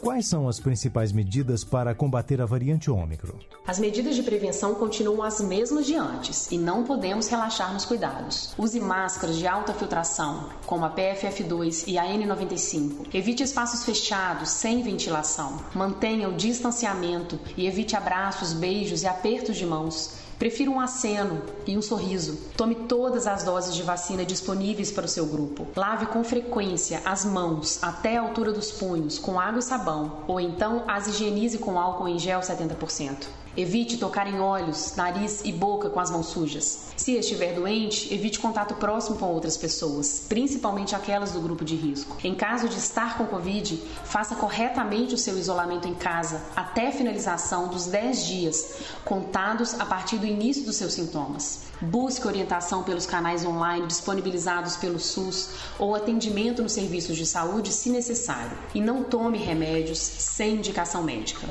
Speaker 8: Quais são as principais medidas para combater a variante Ômicron?
Speaker 14: As medidas de prevenção continuam as mesmas de antes e não podemos relaxar nos cuidados. Use máscaras de alta filtração, como a PFF2 e a N95. Evite espaços fechados, sem ventilação. Mantenha o distanciamento e evite abraços, beijos e apertos de mãos. Prefira um aceno e um sorriso. Tome todas as doses de vacina disponíveis para o seu grupo. Lave com frequência as mãos até a altura dos punhos com água e sabão, ou então as higienize com álcool em gel 70%. Evite tocar em olhos, nariz e boca com as mãos sujas. Se estiver doente, evite contato próximo com outras pessoas, principalmente aquelas do grupo de risco. Em caso de estar com Covid, faça corretamente o seu isolamento em casa até a finalização dos 10 dias, contados a partir do início dos seus sintomas. Busque orientação pelos canais online disponibilizados pelo SUS ou atendimento nos serviços de saúde se necessário. E não tome remédios sem indicação médica.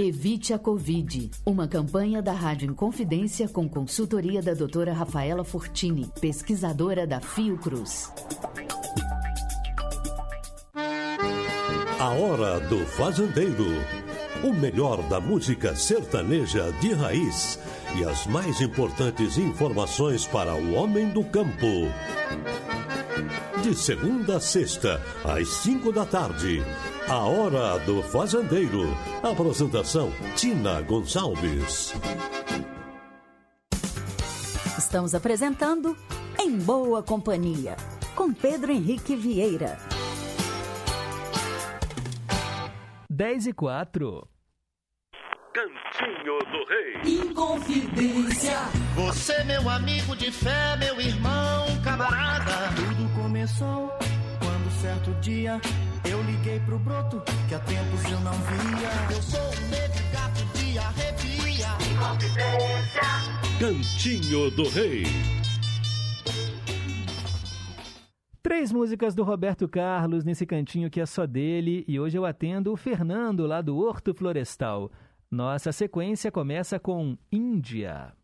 Speaker 13: Evite a Covid. Uma campanha da Rádio Inconfidência com consultoria da doutora Rafaela Fortini, pesquisadora da Fiocruz.
Speaker 15: A Hora do Fazendeiro. O melhor da música sertaneja de raiz e as mais importantes informações para o homem do campo. De segunda a sexta, às cinco da tarde A Hora do Fazendeiro. Apresentação: Tina Gonçalves.
Speaker 13: Estamos apresentando Em Boa Companhia, com Pedro Henrique Vieira.
Speaker 2: 10 e 4.
Speaker 15: Cantinho do Rei.
Speaker 16: Inconfidência.
Speaker 17: Você, meu amigo de fé, meu irmão, camarada.
Speaker 16: Tudo começou quando certo dia eu liguei pro broto que há tempos eu não via.
Speaker 17: Eu sou um negro gato de arrepia.
Speaker 15: Cantinho do Rei.
Speaker 2: Três músicas do Roberto Carlos nesse cantinho que é só dele e hoje eu atendo o Fernando lá do Horto Florestal. Nossa sequência começa com Índia.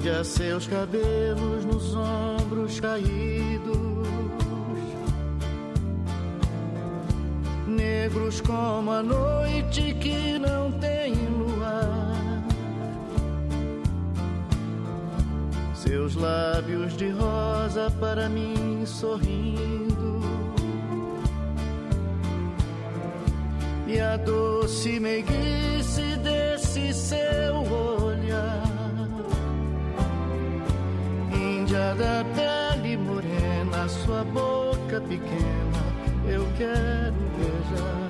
Speaker 17: Índia, seus cabelos nos ombros caídos, negros como a noite que não tem luar. Seus lábios de rosa para mim sorrindo. E a doce meiguice desse seu olhar. Índia da pele morena, sua boca pequena, eu quero beijar.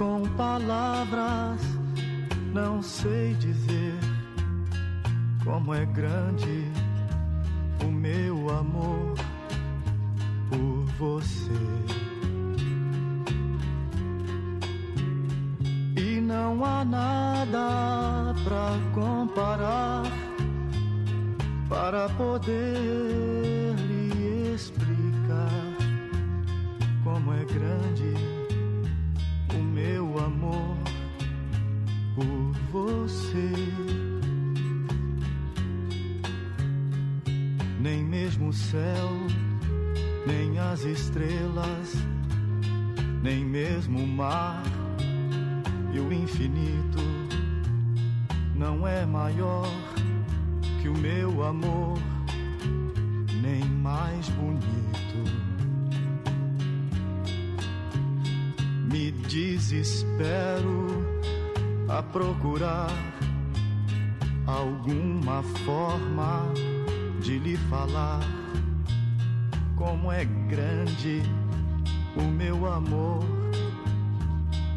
Speaker 17: Mas infinito não é maior que o meu amor, nem mais bonito. Me desespero a procurar alguma forma de lhe falar como é grande o meu amor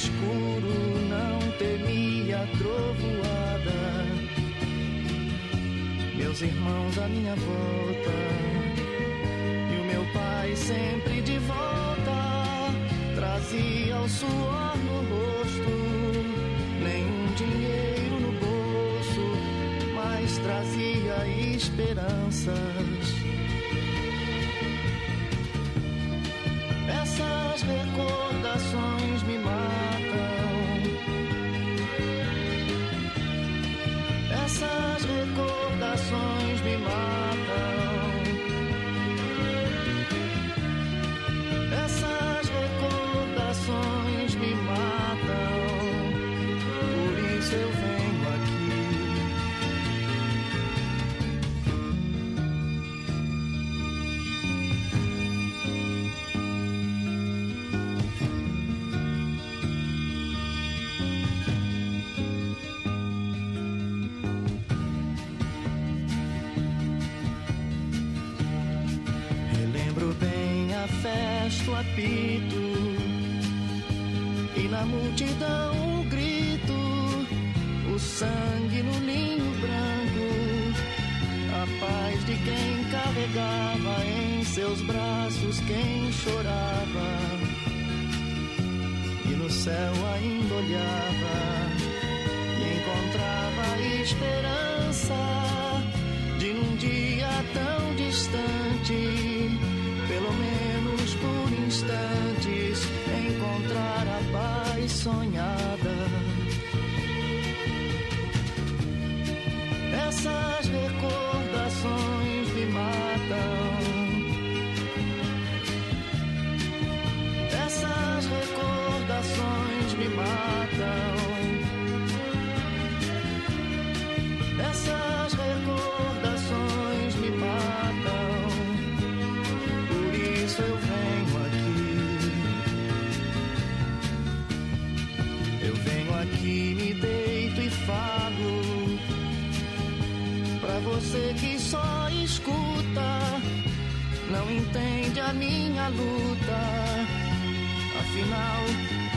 Speaker 17: Escuro, não temia trovoada. Meus irmãos à minha volta, e o meu pai sempre de volta, trazia o suor no rosto, nenhum dinheiro no bolso, mas trazia esperanças. Essas recordações seus braços quem chorava. E no céu ainda olhava. E encontrava esperança a minha luta. Afinal,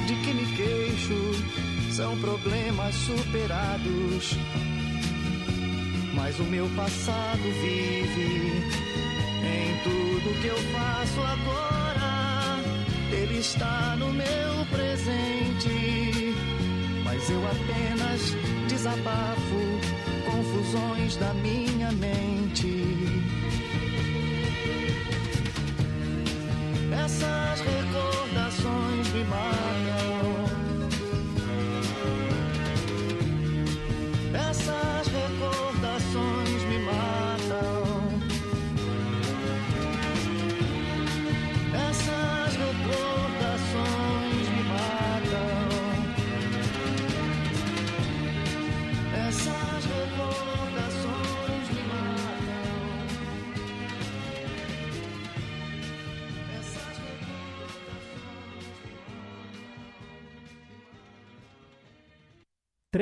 Speaker 17: de que me queixo? São problemas superados mas o meu passado vive em tudo que eu faço agora. Ele está no meu presente, mas eu apenas desabafo confusões da minha mente.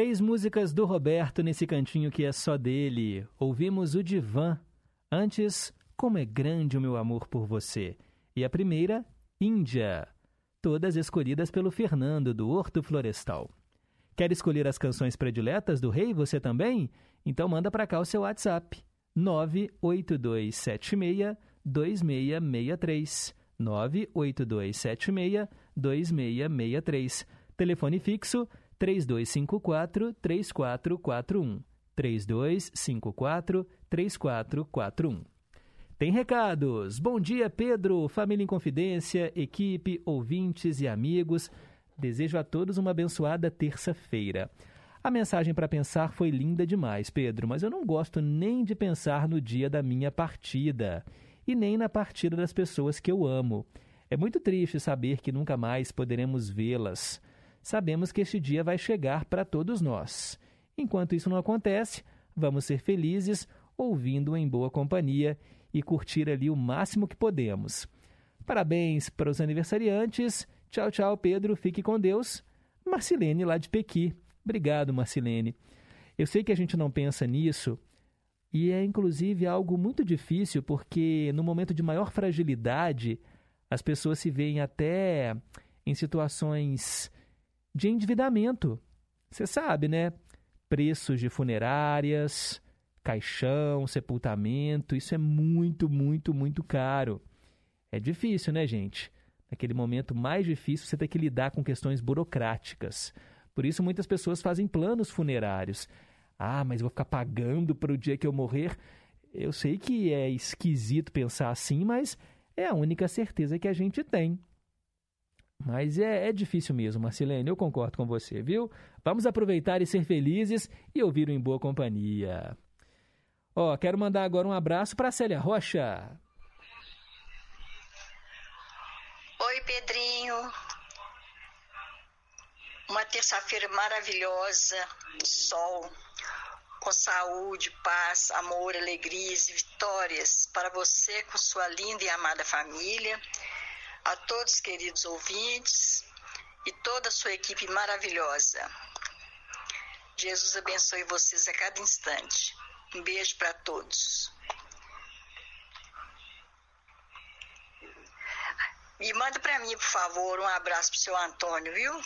Speaker 2: Três músicas do Roberto nesse cantinho que é só dele. Ouvimos o Divã. Antes, Como é Grande o Meu Amor por Você. E a primeira, Índia. Todas escolhidas pelo Fernando, do Horto Florestal. Quer escolher as canções prediletas do rei, você também? Então manda para cá o seu WhatsApp. 98276 2663. 98276 2663. Telefone fixo 3254 3441. 3254 3441. Tem recados. Bom dia, Pedro, família em confidência, equipe, ouvintes e amigos. Desejo a todos uma abençoada terça-feira. A mensagem para pensar foi linda demais, Pedro, mas eu não gosto nem de pensar no dia da minha partida e nem na partida das pessoas que eu amo. É muito triste saber que nunca mais poderemos vê-las. Sabemos que este dia vai chegar para todos nós. Enquanto isso não acontece, vamos ser felizes ouvindo em boa companhia e curtir ali o máximo que podemos. Parabéns para os aniversariantes. Tchau, tchau, Pedro. Fique com Deus. Marcilene, lá de Pequi. Obrigado, Marcilene. Eu sei que a gente não pensa nisso e é inclusive algo muito difícil porque no momento de maior fragilidade as pessoas se veem até em situações de endividamento. Você sabe, né? Preços de funerárias, caixão, sepultamento, isso é muito, muito, muito caro. É difícil, né, gente? Naquele momento mais difícil, você tem que lidar com questões burocráticas. Por isso, muitas pessoas fazem planos funerários. Ah, mas vou ficar pagando para o dia que eu morrer. Eu sei que é esquisito pensar assim, mas é a única certeza que a gente tem. Mas é, é, difícil mesmo, Marcelene, eu concordo com você, viu? Vamos aproveitar e ser felizes e ouvir o Em Boa Companhia. Ó, quero mandar agora um abraço para Célia Rocha.
Speaker 18: Oi, Pedrinho. Uma terça-feira maravilhosa, sol, com saúde, paz, amor, alegrias e vitórias para você com sua linda e amada família a todos queridos ouvintes e toda a sua equipe maravilhosa. Jesus abençoe vocês a cada instante. Um beijo para todos. E manda para mim, por favor, um abraço pro seu Antônio, viu?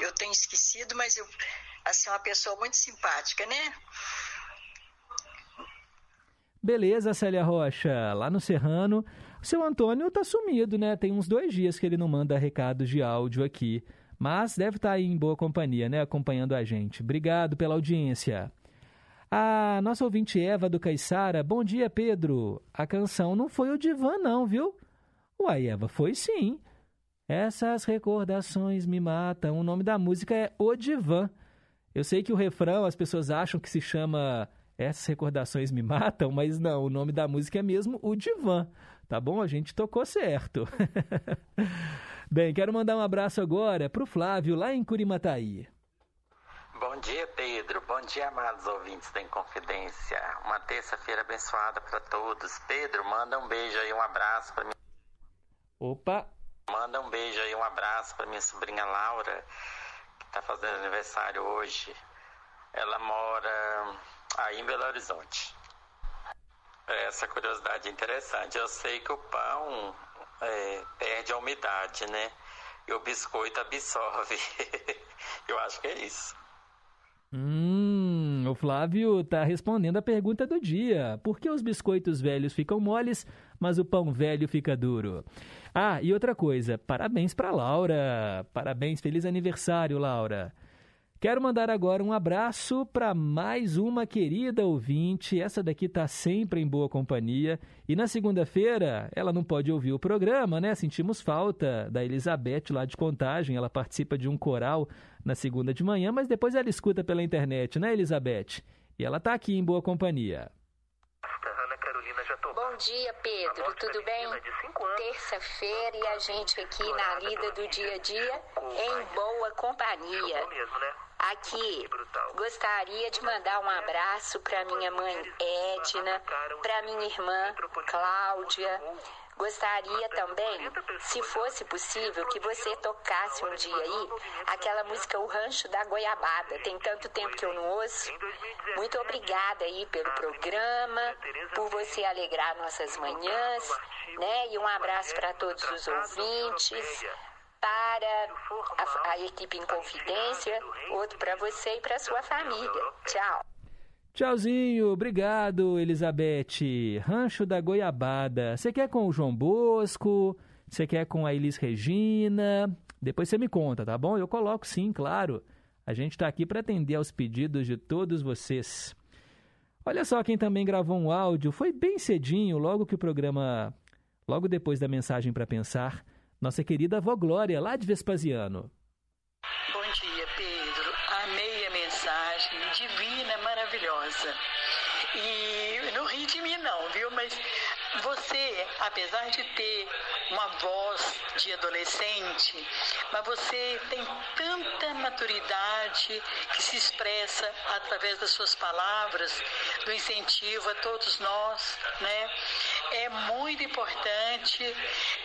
Speaker 18: Eu tenho esquecido, mas eu, assim, uma pessoa muito simpática, né?
Speaker 2: Beleza, Célia Rocha. Lá no Serrano, o seu Antônio tá sumido, né? Tem uns dois dias que ele não manda recados de áudio aqui. Mas deve estar tá aí em boa companhia, né? Acompanhando a gente. Obrigado pela audiência. A nossa ouvinte Eva do Caiçara, bom dia, Pedro. A canção não foi o Divan, não, viu? Uai, Eva, foi sim. Essas recordações me matam. O nome da música é O Divan. Eu sei que o refrão as pessoas acham que se chama Essas recordações me matam, mas não, o nome da música é mesmo O Divan. Tá bom? A gente tocou certo. [LAUGHS] Bem, quero mandar um abraço agora para o Flávio, lá em Curimataí.
Speaker 19: Bom dia, Pedro. Bom dia, amados ouvintes da Inconfidência. Uma terça-feira abençoada para todos. Pedro, manda um beijo aí, um abraço para mim.
Speaker 2: Opa!
Speaker 19: Manda um beijo aí, um abraço para minha sobrinha Laura, que está fazendo aniversário hoje. Ela mora aí em Belo Horizonte. Essa curiosidade é interessante. Eu sei que o pão é, perde a umidade, né? E o biscoito absorve. [LAUGHS] Eu acho que é isso.
Speaker 2: Hum, o Flávio está respondendo a pergunta do dia. Por que os biscoitos velhos ficam moles, mas o pão velho fica duro? Ah, e outra coisa, parabéns para Laura. Parabéns, feliz aniversário, Laura. Quero mandar agora um abraço para mais uma querida ouvinte. Essa daqui está sempre em boa companhia. E na segunda-feira, ela não pode ouvir o programa, né? Sentimos falta da Elizabeth lá de Contagem. Ela participa de um coral na segunda de manhã, mas depois ela escuta pela internet, né, Elizabeth? E ela está aqui em boa companhia.
Speaker 20: Bom dia, Pedro. Tudo bem? Terça-feira e a gente aqui na lida do dia a dia em boa companhia. Aqui, gostaria de mandar um abraço para minha mãe Edna, para minha irmã Cláudia. Gostaria também, se fosse possível, que você tocasse um dia aí aquela música O Rancho da Goiabada. Tem tanto tempo que eu não ouço. Muito obrigada aí pelo programa, por você alegrar nossas manhãs, né? E um abraço para todos os ouvintes para a, a equipe em confidência, outro para você e para sua família. Tchau.
Speaker 2: Tchauzinho, obrigado, Elizabeth. Rancho da Goiabada. Você quer com o João Bosco? Você quer com a Elis Regina? Depois você me conta, tá bom? Eu coloco sim, claro. A gente está aqui para atender aos pedidos de todos vocês. Olha só quem também gravou um áudio. Foi bem cedinho, logo que o programa. Logo depois da mensagem para pensar nossa querida avó Glória, lá de Vespasiano.
Speaker 21: Bom dia, Pedro. Amei a mensagem, divina, maravilhosa. E não ri de mim não, viu? Mas você, apesar de ter uma voz de adolescente, mas você tem tanta maturidade que se expressa através das suas palavras, do incentivo a todos nós, né? É muito importante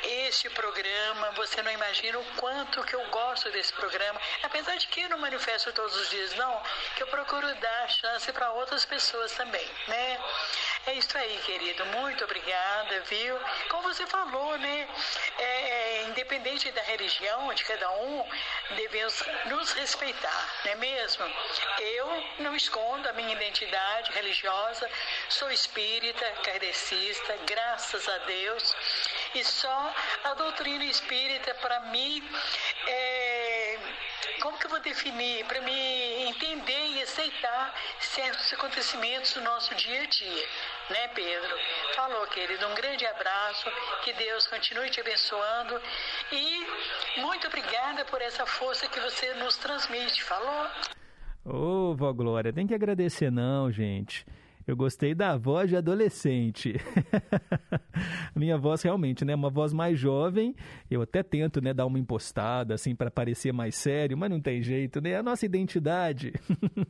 Speaker 21: este programa. Você não imagina o quanto que eu gosto desse programa. Apesar de que eu não manifesto todos os dias, não, que eu procuro dar chance para outras pessoas também, né? É isso aí, querido. Muito obrigada, viu? Como você falou, né? É, é, independente da religião de cada um, devemos nos respeitar, não é mesmo? Eu não escondo a minha identidade religiosa, sou espírita, kardecista, graças a Deus, e só a doutrina espírita, para mim, é como que eu vou definir para me entender e aceitar certos acontecimentos do nosso dia a dia, né, Pedro? Falou, querido, um grande abraço, que Deus continue te abençoando e muito obrigada por essa força que você nos transmite. Falou?
Speaker 2: Ô, oh, vó Glória, tem que agradecer não, gente. Eu gostei da voz de adolescente. [LAUGHS] Minha voz realmente, né? Uma voz mais jovem. Eu até tento, né, dar uma impostada assim para parecer mais sério, mas não tem jeito, né? É a nossa identidade.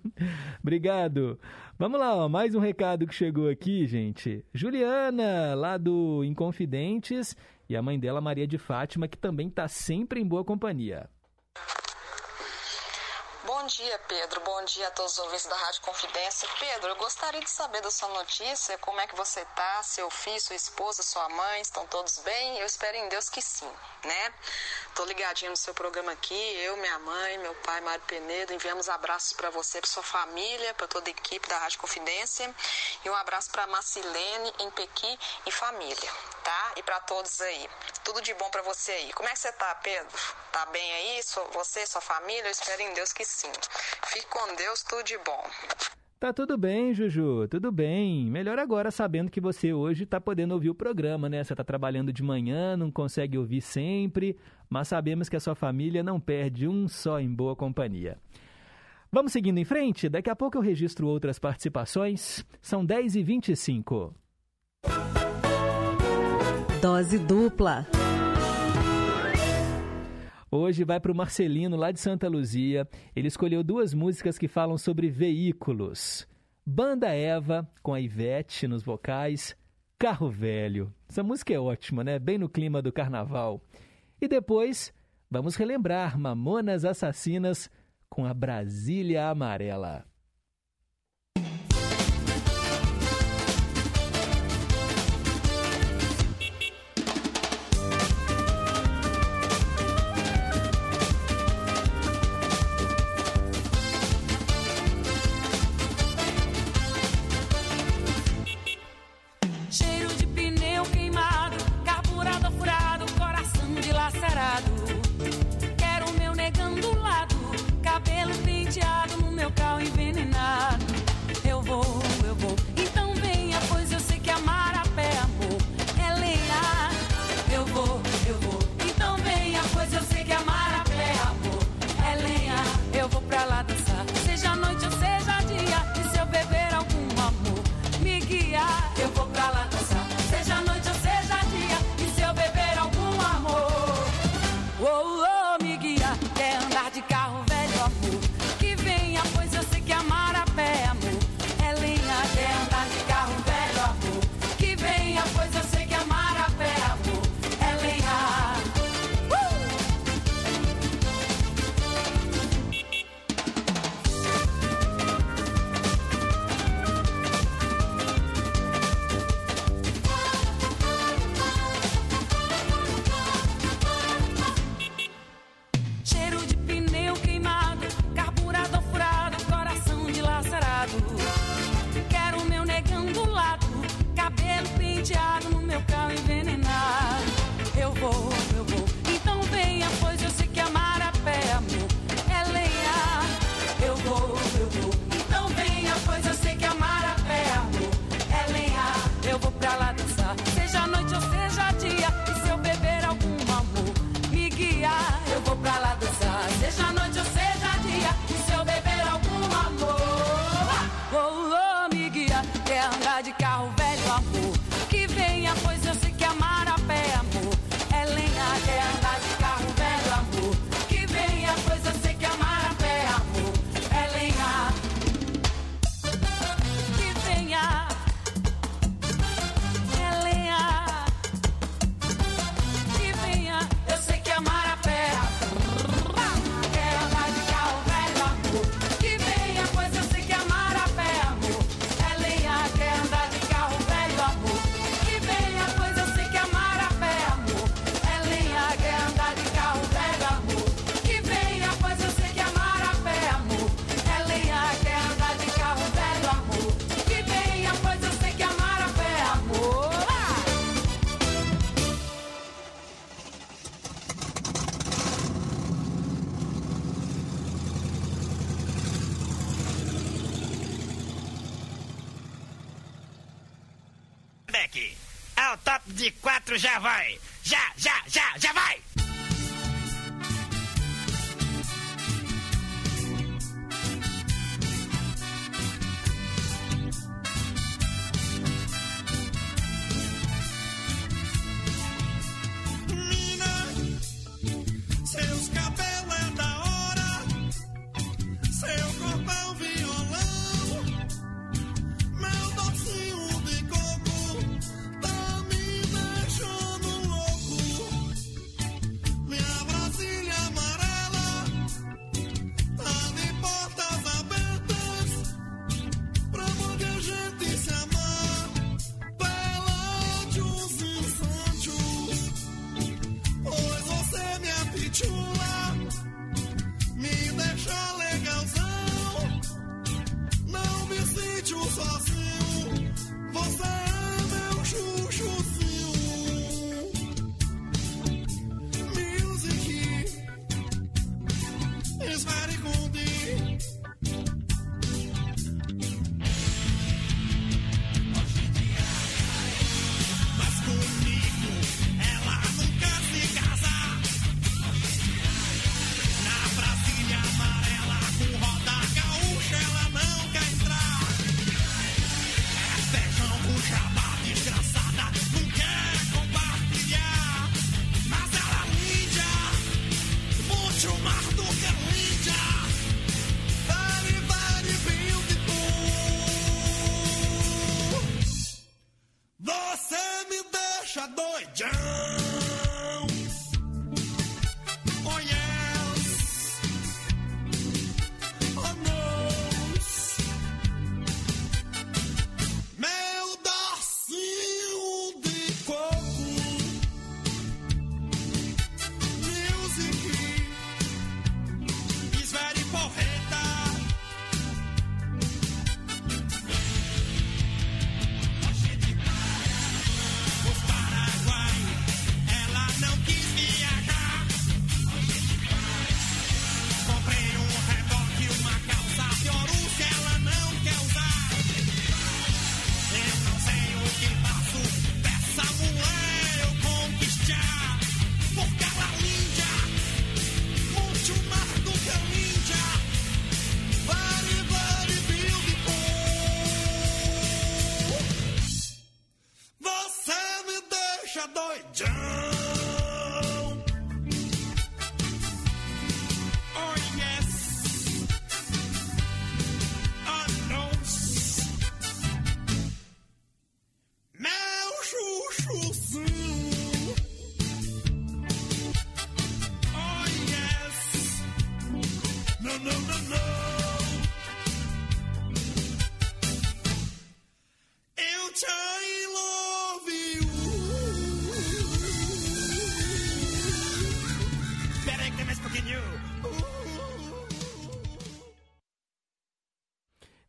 Speaker 2: [LAUGHS] Obrigado. Vamos lá, ó, mais um recado que chegou aqui, gente. Juliana, lá do Inconfidentes, e a mãe dela, Maria de Fátima, que também está sempre em boa companhia.
Speaker 22: Bom dia, Pedro. Bom dia a todos os ouvintes da Rádio Confidência. Pedro, eu gostaria de saber da sua notícia, como é que você está, seu filho, sua esposa, sua mãe, estão todos bem? Eu espero em Deus que sim, né? Tô ligadinho no seu programa aqui, eu, minha mãe, meu pai, Mário Penedo, enviamos abraços para você, para sua família, para toda a equipe da Rádio Confidência e um abraço para Marcilene em Pequi e família, tá? E para todos aí. Tudo de bom para você aí. Como é que você tá, Pedro? Tá bem aí? Você, sua família? Eu espero em Deus que sim. Fique com Deus, tudo de bom.
Speaker 23: Tá tudo bem, Juju, tudo bem. Melhor agora sabendo que você hoje está podendo ouvir o programa, né? Você está trabalhando de manhã, não consegue ouvir sempre, mas sabemos que a sua família não perde um só em boa companhia. Vamos seguindo em frente? Daqui a pouco eu registro outras participações. São 10h25.
Speaker 24: Dose dupla.
Speaker 23: Hoje vai para o Marcelino, lá de Santa Luzia. Ele escolheu duas músicas que falam sobre veículos. Banda Eva, com a Ivete nos vocais. Carro Velho. Essa música é ótima, né? Bem no clima do carnaval. E depois, vamos relembrar Mamonas Assassinas com a Brasília Amarela.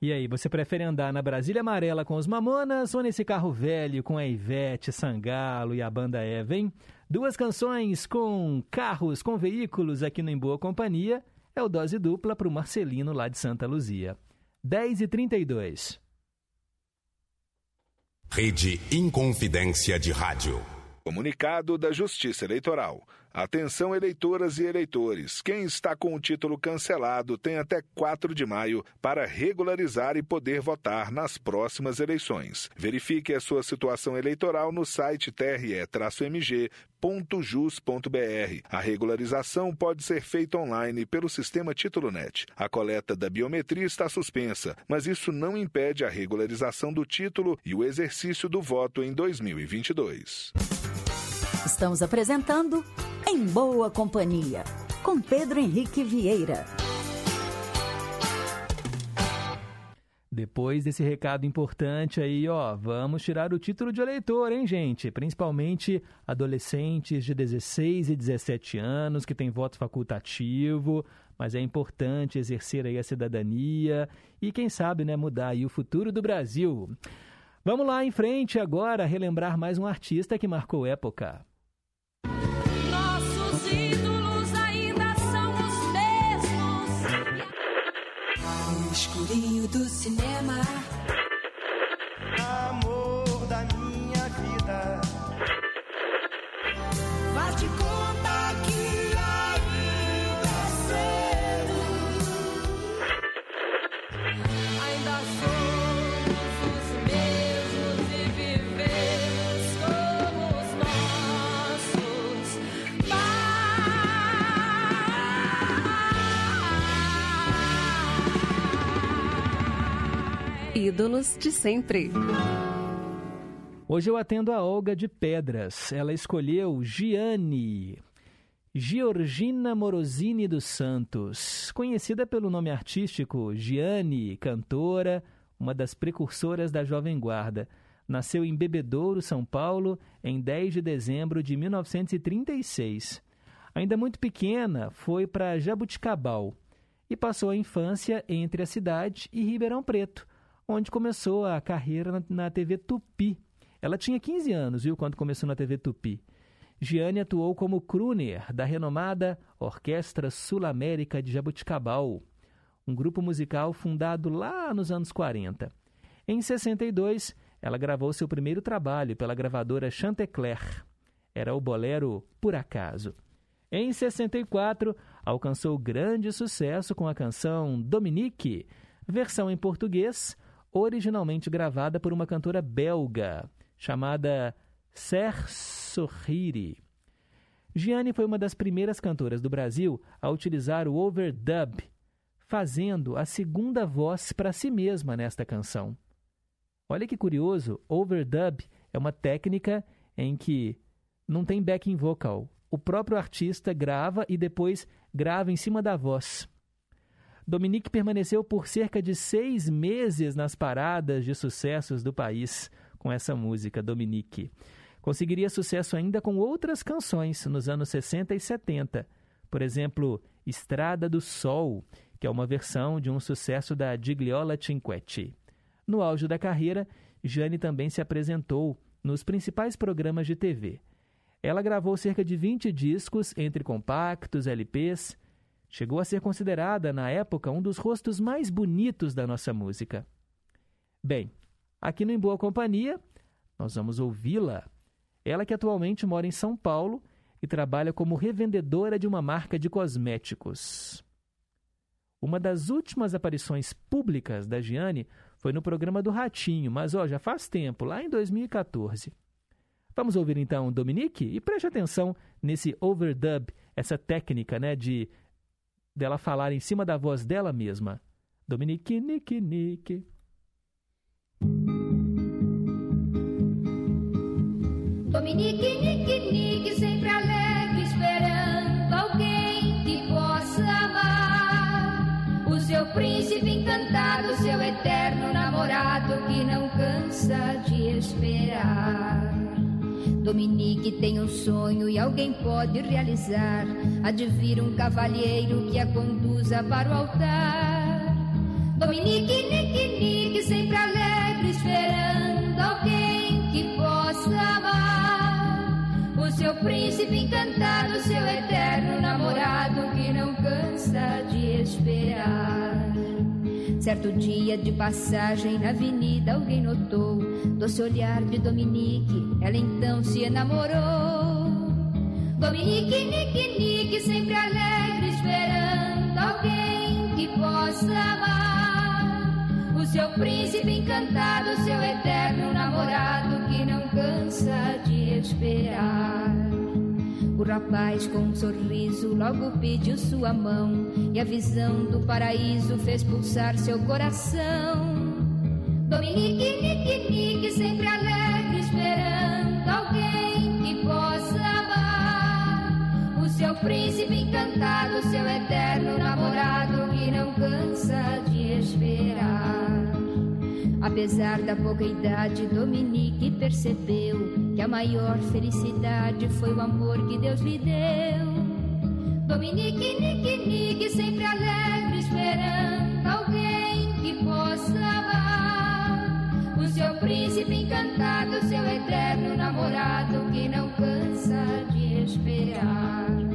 Speaker 2: E aí, você prefere andar na Brasília Amarela com os Mamonas ou nesse carro velho com a Ivete, Sangalo e a banda Eva, hein? Duas canções com carros, com veículos aqui no Em Boa Companhia. É o Dose Dupla para o Marcelino lá de Santa Luzia. 10 e 32
Speaker 25: Rede Inconfidência de Rádio.
Speaker 26: Comunicado da Justiça Eleitoral. Atenção, eleitoras e eleitores. Quem está com o título cancelado tem até 4 de maio para regularizar e poder votar nas próximas eleições. Verifique a sua situação eleitoral no site tre-mg.jus.br. A regularização pode ser feita online pelo sistema TítuloNet. A coleta da biometria está suspensa, mas isso não impede a regularização do título e o exercício do voto em 2022.
Speaker 9: Estamos apresentando Em Boa Companhia, com Pedro Henrique Vieira.
Speaker 2: Depois desse recado importante aí, ó, vamos tirar o título de eleitor, hein, gente? Principalmente adolescentes de 16 e 17 anos que têm voto facultativo, mas é importante exercer aí a cidadania e quem sabe, né, mudar aí o futuro do Brasil. Vamos lá em frente agora relembrar mais um artista que marcou época.
Speaker 23: Do cinema.
Speaker 7: Ídolos de sempre.
Speaker 2: Hoje eu atendo a Olga de Pedras. Ela escolheu Gianni. Georgina Morosini dos Santos, conhecida pelo nome artístico Gianni, cantora, uma das precursoras da Jovem Guarda. Nasceu em Bebedouro, São Paulo, em 10 de dezembro de 1936. Ainda muito pequena, foi para Jabuticabal e passou a infância entre a cidade e Ribeirão Preto, onde começou a carreira na, na TV Tupi. Ela tinha 15 anos, viu, quando começou na TV Tupi. Gianni atuou como crooner da renomada Orquestra Sul-América de Jabuticabal, um grupo musical fundado lá nos anos 40. Em 62, ela gravou seu primeiro trabalho pela gravadora Chantecler. Era o bolero Por Acaso. Em 64, alcançou grande sucesso com a canção Dominique, versão em português, originalmente gravada por uma cantora belga, chamada Ser Sorriri. Gianni foi uma das primeiras cantoras do Brasil a utilizar o overdub, fazendo a segunda voz para si mesma nesta canção. Olha que curioso, overdub é uma técnica em que não tem backing vocal. O próprio artista grava e depois grava em cima da voz. Dominique permaneceu por cerca de seis meses nas paradas de sucessos do país com essa música, Dominique. Conseguiria sucesso ainda com outras canções nos anos 60 e 70. Por exemplo, Estrada do Sol, que é uma versão de um sucesso da Gigliola Cinquetti. No auge da carreira, Jane também se apresentou nos principais programas de TV. Ela gravou cerca de 20 discos entre compactos, LPs. Chegou a ser considerada, na época, um dos rostos mais bonitos da nossa música. Bem, aqui no Em Boa Companhia, nós vamos ouvi-la. Ela que atualmente mora em São Paulo e trabalha como revendedora de uma marca de cosméticos. Uma das últimas aparições públicas da Giane foi no programa do Ratinho, mas ó, já faz tempo, lá em 2014. Vamos ouvir então Dominique e preste atenção nesse overdub, essa técnica, né, de dela falar em cima da voz dela mesma. Dominique, Nique, Nique.
Speaker 27: Dominique, Nique, Nique, sempre alegre, esperando alguém que possa amar. O seu príncipe encantado, seu eterno namorado que não cansa de esperar. Dominique tem um sonho e alguém pode realizar. Vir um cavalheiro que a conduza para o altar. Dominique, Nique, Nique, sempre alegre, esperando alguém que possa amar. O seu príncipe encantado, seu eterno namorado que não cansa de esperar. Certo dia de passagem na avenida, alguém notou doce olhar de Dominique. Ela então se enamorou. Dominique, Nique, Nique, sempre alegre, esperando alguém que possa amar. O seu príncipe encantado, seu eterno namorado que não cansa de esperar. O rapaz com um sorriso logo pediu sua mão e a visão do paraíso fez pulsar seu coração. Dominique, Nique, Nique, sempre alegre, esperando alguém que possa amar. O seu príncipe encantado, seu eterno namorado que não cansa de esperar. Apesar da pouca idade, Dominique percebeu que a maior felicidade foi o amor que Deus lhe deu. Dominique, Nique, Nique, sempre alegre, esperando alguém que possa amar. O seu príncipe encantado, seu eterno namorado que não cansa de esperar.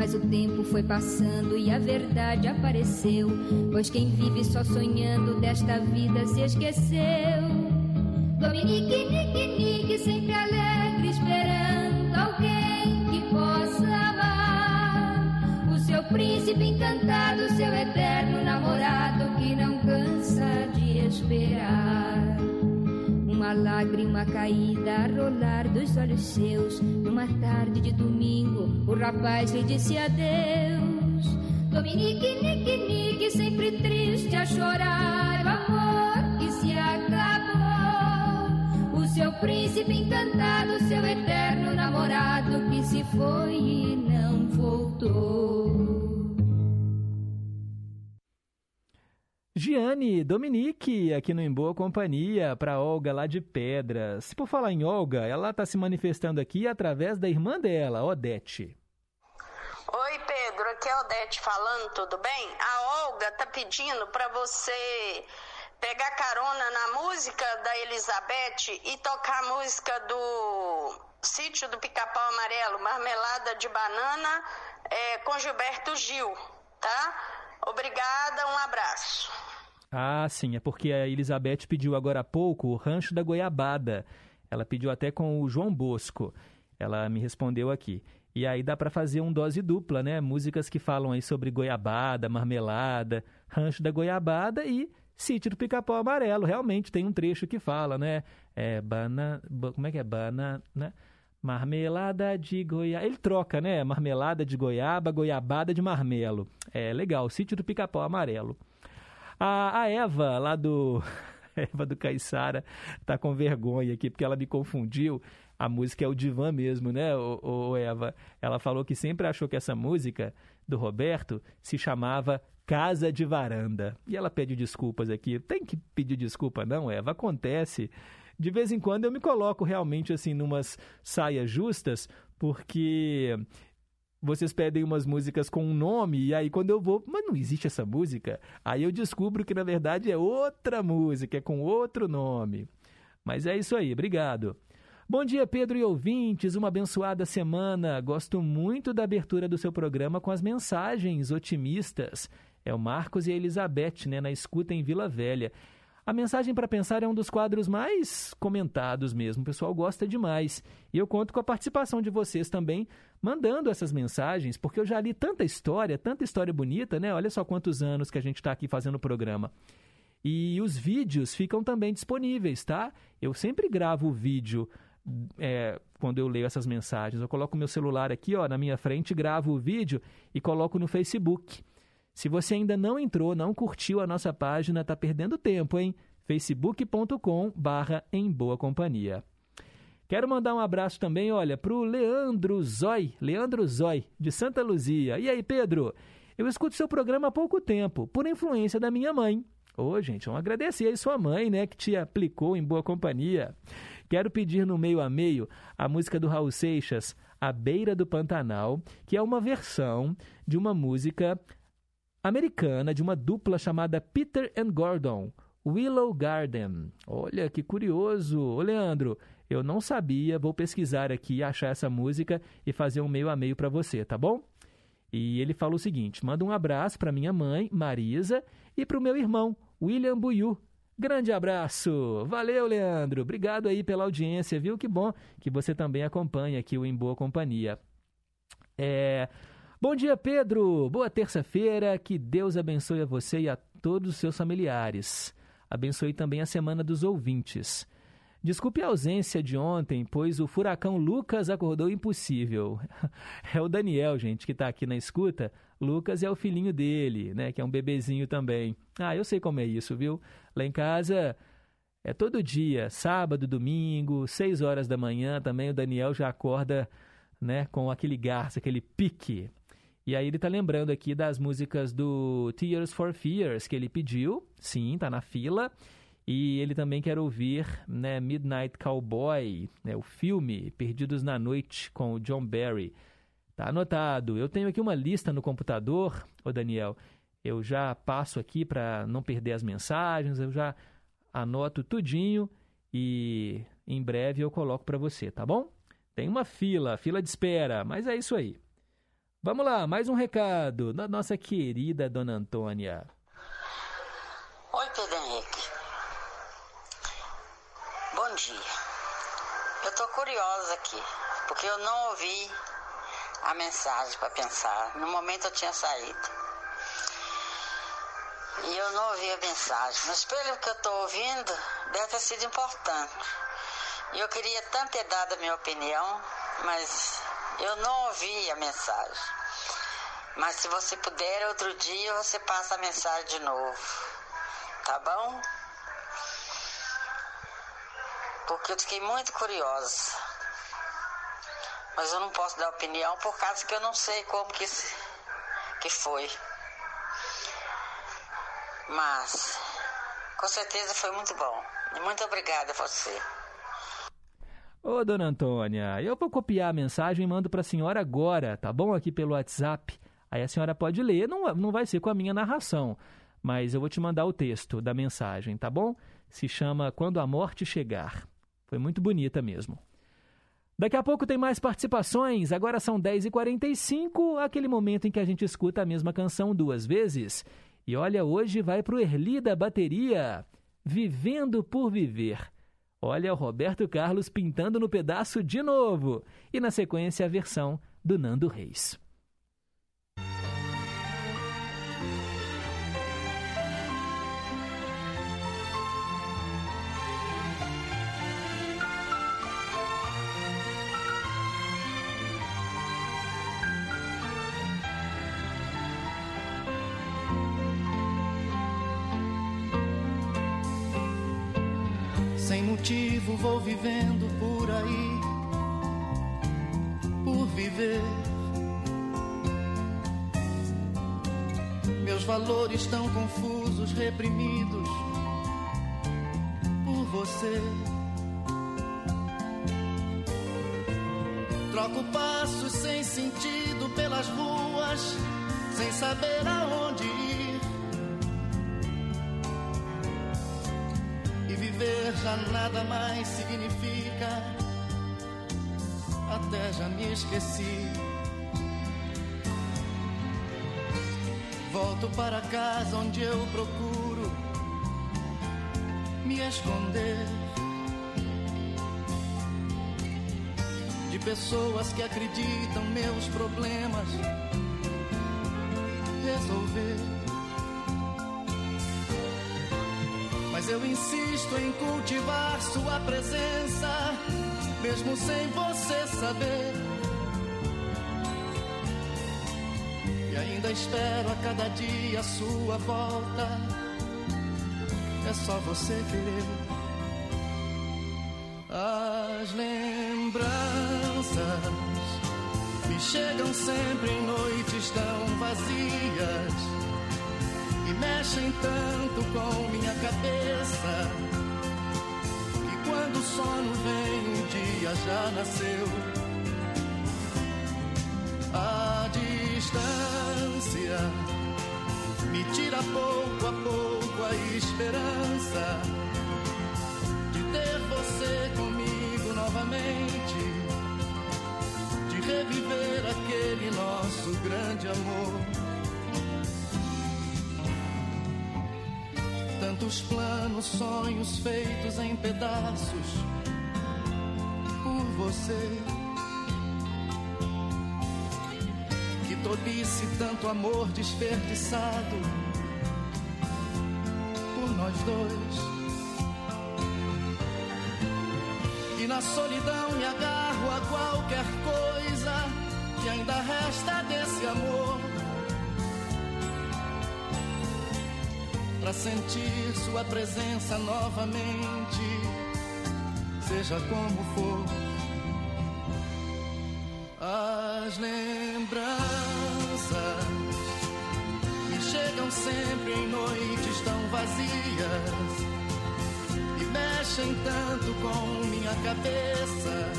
Speaker 27: Mas o tempo foi passando e a verdade apareceu. Pois quem vive só sonhando desta vida se esqueceu. Dominique, Nique, Nique, sempre alegre, esperando alguém que possa amar. O seu príncipe encantado, seu eterno namorado que não lágrima caída a rolar dos olhos seus. Numa tarde de domingo, o rapaz lhe disse adeus. Dominique, Nique, Nique, sempre triste a chorar. O amor que se acabou. O seu príncipe encantado, seu eterno namorado que se foi e não voltou.
Speaker 2: Giane Dominique, aqui no Em Boa Companhia, para Olga lá de Pedras. Por falar em Olga, ela está se manifestando aqui através da irmã dela, Odete.
Speaker 28: Oi, Pedro, aqui é a Odete falando, tudo bem? A Olga tá pedindo para você pegar carona na música da Elizabeth e tocar a música do Sítio do Pica-Pau Amarelo, Marmelada de Banana, é, com Gilberto Gil, tá? Obrigada, um abraço.
Speaker 2: Ah, sim, é porque a Elizabeth pediu agora há pouco o Rancho da Goiabada. Ela pediu até com o João Bosco. Ela me respondeu aqui. E aí dá para fazer um dose dupla, né? Músicas que falam aí sobre goiabada, marmelada, Rancho da Goiabada e Sítio do Pica-Pau Amarelo. Realmente tem um trecho que fala, né? É, bana, como é que é? Bana, né? Marmelada de goiaba. Ele troca, né? Marmelada de goiaba, goiabada de marmelo. É legal, Sítio do Pica-Pau Amarelo. A, a Eva, lá do. [LAUGHS] Eva do Caiçara, tá com vergonha aqui, porque ela me confundiu. a música é o divã mesmo, né, o, o Eva? Ela falou que sempre achou que essa música do Roberto se chamava Casa de Varanda. E ela pede desculpas aqui. Tem que pedir desculpa, não, Eva? Acontece. De vez em quando eu me coloco realmente assim numas saias justas, porque vocês pedem umas músicas com um nome, e aí quando eu vou, mas não existe essa música. Aí eu descubro que na verdade é outra música, é com outro nome. Mas é isso aí, obrigado. Bom dia, Pedro e ouvintes. Uma abençoada semana. Gosto muito da abertura do seu programa com as mensagens otimistas. É o Marcos e a Elizabeth, né, na escuta em Vila Velha. A mensagem para pensar é um dos quadros mais comentados mesmo. O pessoal gosta demais. E eu conto com a participação de vocês também, mandando essas mensagens, porque eu já li tanta história, tanta história bonita, né? Olha só quantos anos que a gente está aqui fazendo o programa. E os vídeos ficam também disponíveis, tá? Eu sempre gravo o vídeo é, quando eu leio essas mensagens. Eu coloco meu celular aqui ó, na minha frente, gravo o vídeo e coloco no Facebook. Se você ainda não entrou, não curtiu a nossa página, está perdendo tempo, hein? facebook.com barra em boa companhia. Quero mandar um abraço também, olha, para o Leandro Zói, Leandro Zói, de Santa Luzia. E aí, Pedro? Eu escuto seu programa há pouco tempo, por influência da minha mãe. Ô, oh, gente, vamos agradecer aí sua mãe, né, que te aplicou em boa companhia. Quero pedir no meio a meio a música do Raul Seixas, A Beira do Pantanal, que é uma versão de uma música americana de uma dupla chamada Peter and Gordon, Willow Garden. Olha que curioso. Ô, Leandro, eu não sabia, vou pesquisar aqui, achar essa música e fazer um meio a meio para você, tá bom? E ele fala o seguinte: manda um abraço para minha mãe, Marisa, e para o meu irmão, William Buiu, Grande abraço. Valeu, Leandro. Obrigado aí pela audiência, viu? Que bom que você também acompanha aqui o Em Boa Companhia. É... Bom dia, Pedro. Boa terça-feira. Que Deus abençoe a você e a todos os seus familiares. Abençoe também a semana dos ouvintes. Desculpe a ausência de ontem, pois o furacão Lucas acordou impossível. [LAUGHS] É o Daniel, gente, que está aqui na escuta. Lucas é o filhinho dele, né? Que é um bebezinho também. Ah, eu sei como é isso, viu? Lá em casa é todo dia, sábado, domingo, seis horas da manhã também o Daniel já acorda, né? Com aquele garço, aquele pique. E aí ele tá lembrando aqui das músicas do Tears for Fears que ele pediu. Sim, tá na fila. E ele também quer ouvir né, Midnight Cowboy, né, o filme Perdidos na Noite com o John Barry. Tá anotado. Eu tenho aqui uma lista no computador, ô Daniel. Eu já passo aqui para não perder as mensagens, eu já anoto tudinho e em breve eu coloco para você, tá bom? Tem uma fila, fila de espera, mas é isso aí. Vamos lá, mais um recado da nossa querida Dona Antônia.
Speaker 29: Oi, Pedro Henrique. Bom dia. Eu tô curiosa aqui, porque eu não ouvi a mensagem para pensar. No momento eu tinha saído. E eu não ouvi a mensagem. Mas pelo que eu estou ouvindo, deve ter sido importante. E eu queria tanto ter dado a minha opinião, mas eu não ouvi a mensagem. Mas se você puder, outro dia você passa a mensagem de novo. Tá bom? Porque eu fiquei muito curiosa mas eu não posso dar opinião por causa que eu não sei como que, que foi. Mas, com certeza foi muito bom. E muito obrigada a você.
Speaker 2: Ô, dona Antônia, eu vou copiar a mensagem e mando para a senhora agora, tá bom? Aqui pelo WhatsApp. Aí a senhora pode ler, não, não vai ser com a minha narração, mas eu vou te mandar o texto da mensagem, tá bom? Se chama Quando a Morte Chegar. Foi muito bonita mesmo. Daqui a pouco tem mais participações. Agora são 10h45, aquele momento em que a gente escuta a mesma canção duas vezes. E olha, hoje vai para o Erli da bateria. Vivendo por Viver. Olha o Roberto Carlos pintando no pedaço de novo. E na sequência a versão do Nando Reis.
Speaker 17: Vou vivendo por aí, viver. Meus valores tão confusos, reprimidos por você. Troco passos sem sentido pelas ruas, sem saber aonde ir. Já nada mais significa, até já me esqueci. Volto para casa onde eu procuro me esconder. de pessoas que acreditam meus problemas resolver. Eu insisto em cultivar sua presença, mesmo sem você saber. E ainda espero a cada dia a sua volta. É só você querer. As lembranças me chegam sempre em noites tão vazias mexem tanto com minha cabeça que quando o sono vem um dia já nasceu. A distância me tira pouco a pouco a esperança de ter você comigo novamente, de reviver aquele nosso grande amor. Tantos planos, sonhos feitos em pedaços por você. Que tolice tanto amor desperdiçado por nós dois. E na solidão me agarro a qualquer coisa que ainda resta desse amor. Pra sentir sua presença novamente, seja como for. As lembranças me chegam sempre em noites tão vazias e mexem tanto com minha cabeça.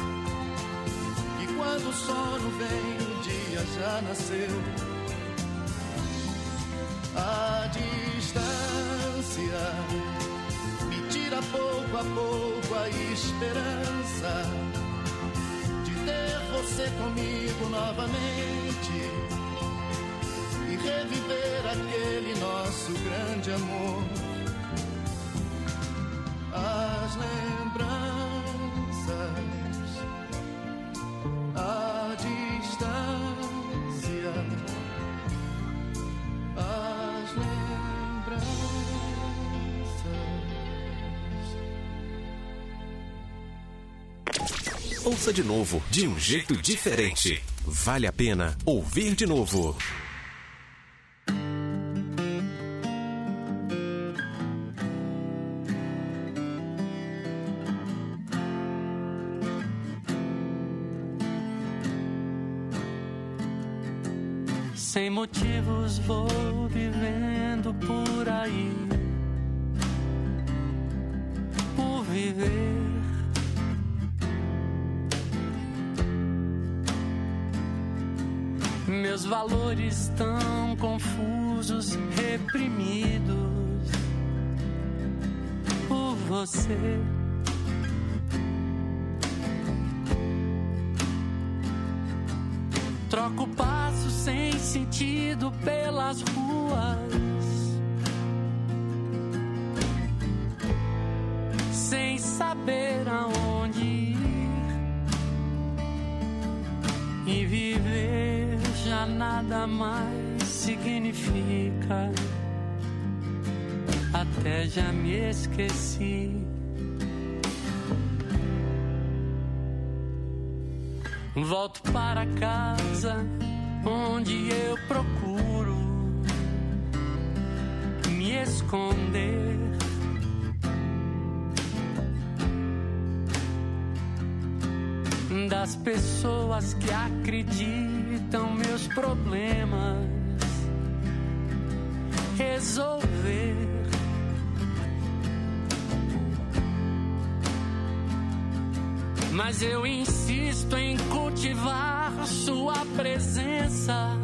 Speaker 17: E quando o sono vem, o dia já nasceu. A distância me tira pouco a pouco a esperança de ter você comigo novamente e reviver aquele nosso grande amor. As lembranças,
Speaker 30: Ouça de novo, de um jeito diferente. Vale a pena ouvir de novo.
Speaker 31: Sem motivos vou vivendo por aí. Por viver. Meus valores tão confusos, reprimidos por você. Troco passos sem sentido pelas ruas. Sem saber aonde nada mais significa. Até já me esqueci. Volto para casa onde eu procuro me esconder. das pessoas que acreditam meus problemas resolver. Mas eu insisto em cultivar sua presença.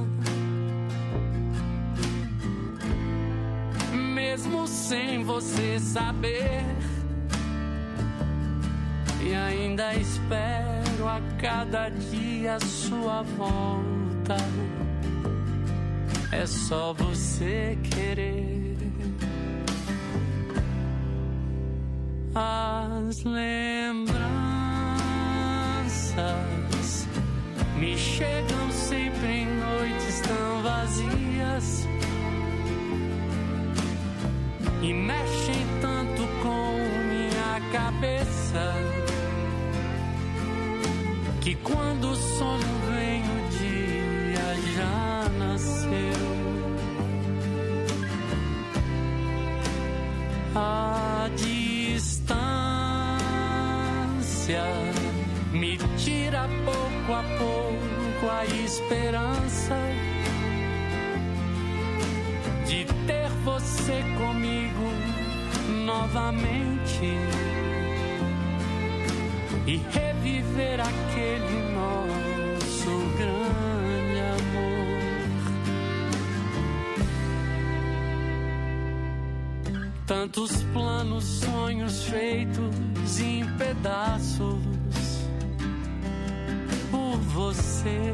Speaker 31: Mesmo sem você saber. E ainda espero a cada dia sua volta. É só você querer. As lembranças me chegam sempre em noites tão vazias e mexem tanto com minha cabeça que quando o sono vem pouco a pouco a esperança de ter você comigo novamente e reviver aquele nosso grande amor. Tantos planos, sonhos feitos em pedaços você.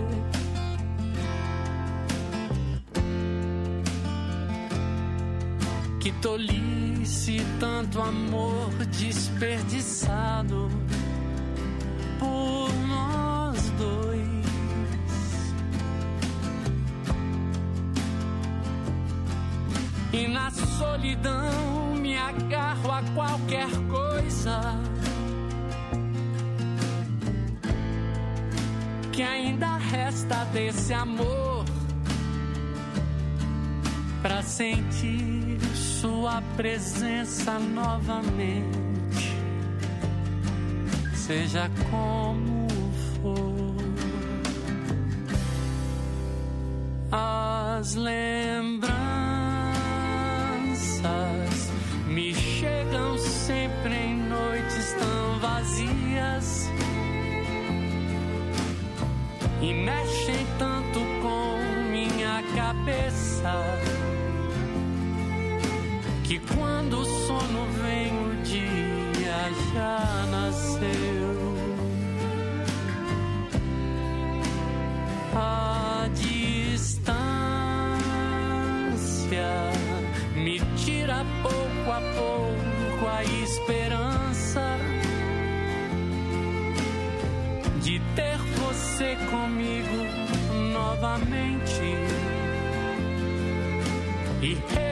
Speaker 31: Que tolice, tanto amor desperdiçado por nós dois. E na solidão desse amor para sentir sua presença novamente seja como for. As lembranças cabeça que quando o sono vem o dia já nasceu. A distância me tira pouco a pouco a esperança de ter você comigo novamente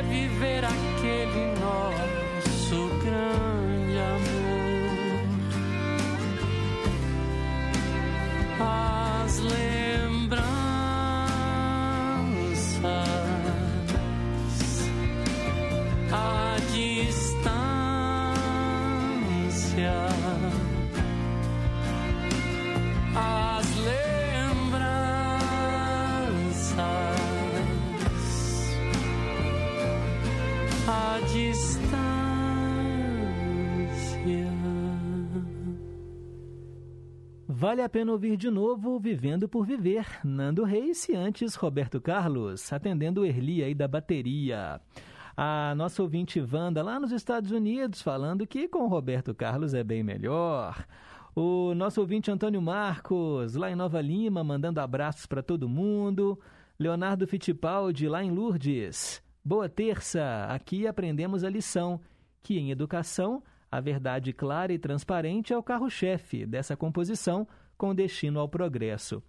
Speaker 31: reviver aquele nosso grande
Speaker 2: Vale a pena ouvir de novo Vivendo por Viver, Nando Reis e antes Roberto Carlos, atendendo Erli aí da bateria. A nossa ouvinte Wanda lá nos Estados Unidos falando que com Roberto Carlos é bem melhor. O nosso ouvinte Antônio Marcos, lá em Nova Lima, mandando abraços para todo mundo. Leonardo Fittipaldi, lá em Lourdes. Boa terça! Aqui aprendemos a lição que em educação a verdade clara e transparente é o carro-chefe dessa composição com destino ao progresso.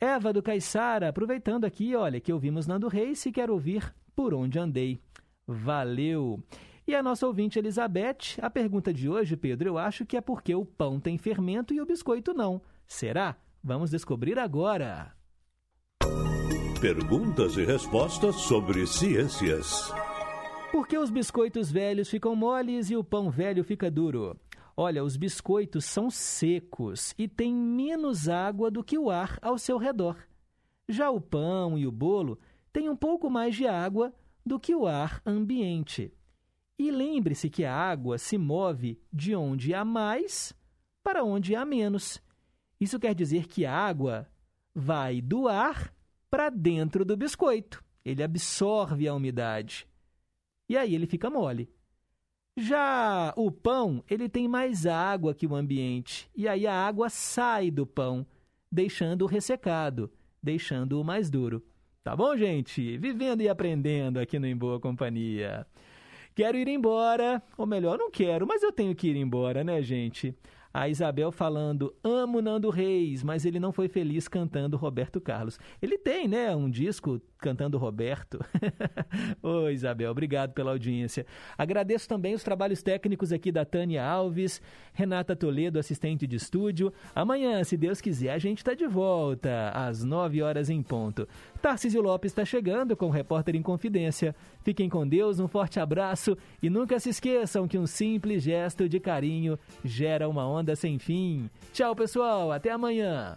Speaker 2: Eva do Caiçara, aproveitando aqui, olha, que ouvimos Nando Reis e quer ouvir Por Onde Andei. Valeu! E a nossa ouvinte Elizabeth, a pergunta de hoje, Pedro, eu acho que é porque o pão tem fermento e o biscoito não. Será? Vamos descobrir agora.
Speaker 32: Perguntas e respostas sobre ciências.
Speaker 2: Por que os biscoitos velhos ficam moles e o pão velho fica duro? Olha, os biscoitos são secos e têm menos água do que o ar ao seu redor. Já o pão e o bolo têm um pouco mais de água do que o ar ambiente. E lembre-se que a água se move de onde há mais para onde há menos. Isso quer dizer que a água vai do ar para dentro do biscoito. Ele absorve a umidade. E aí ele fica mole. Já o pão, ele tem mais água que o ambiente. E aí a água sai do pão, deixando-o ressecado, deixando-o mais duro. Tá bom, gente? Vivendo e aprendendo aqui no Em Boa Companhia. Quero ir embora, ou melhor, não quero, mas eu tenho que ir embora, né, gente? A Isabel falando, amo Nando Reis, mas ele não foi feliz cantando Roberto Carlos. Ele tem, né, um disco cantando Roberto. [LAUGHS] Ô, Isabel, obrigado pela audiência. Agradeço também os trabalhos técnicos aqui da Tânia Alves, Renata Toledo, assistente de estúdio. Amanhã, se Deus quiser, a gente está de volta, às nove horas em ponto. Tarcísio Lopes está chegando com o Repórter em Confidência. Fiquem com Deus, um forte abraço e nunca se esqueçam que um simples gesto de carinho gera uma onda sem fim. Tchau, pessoal, até amanhã.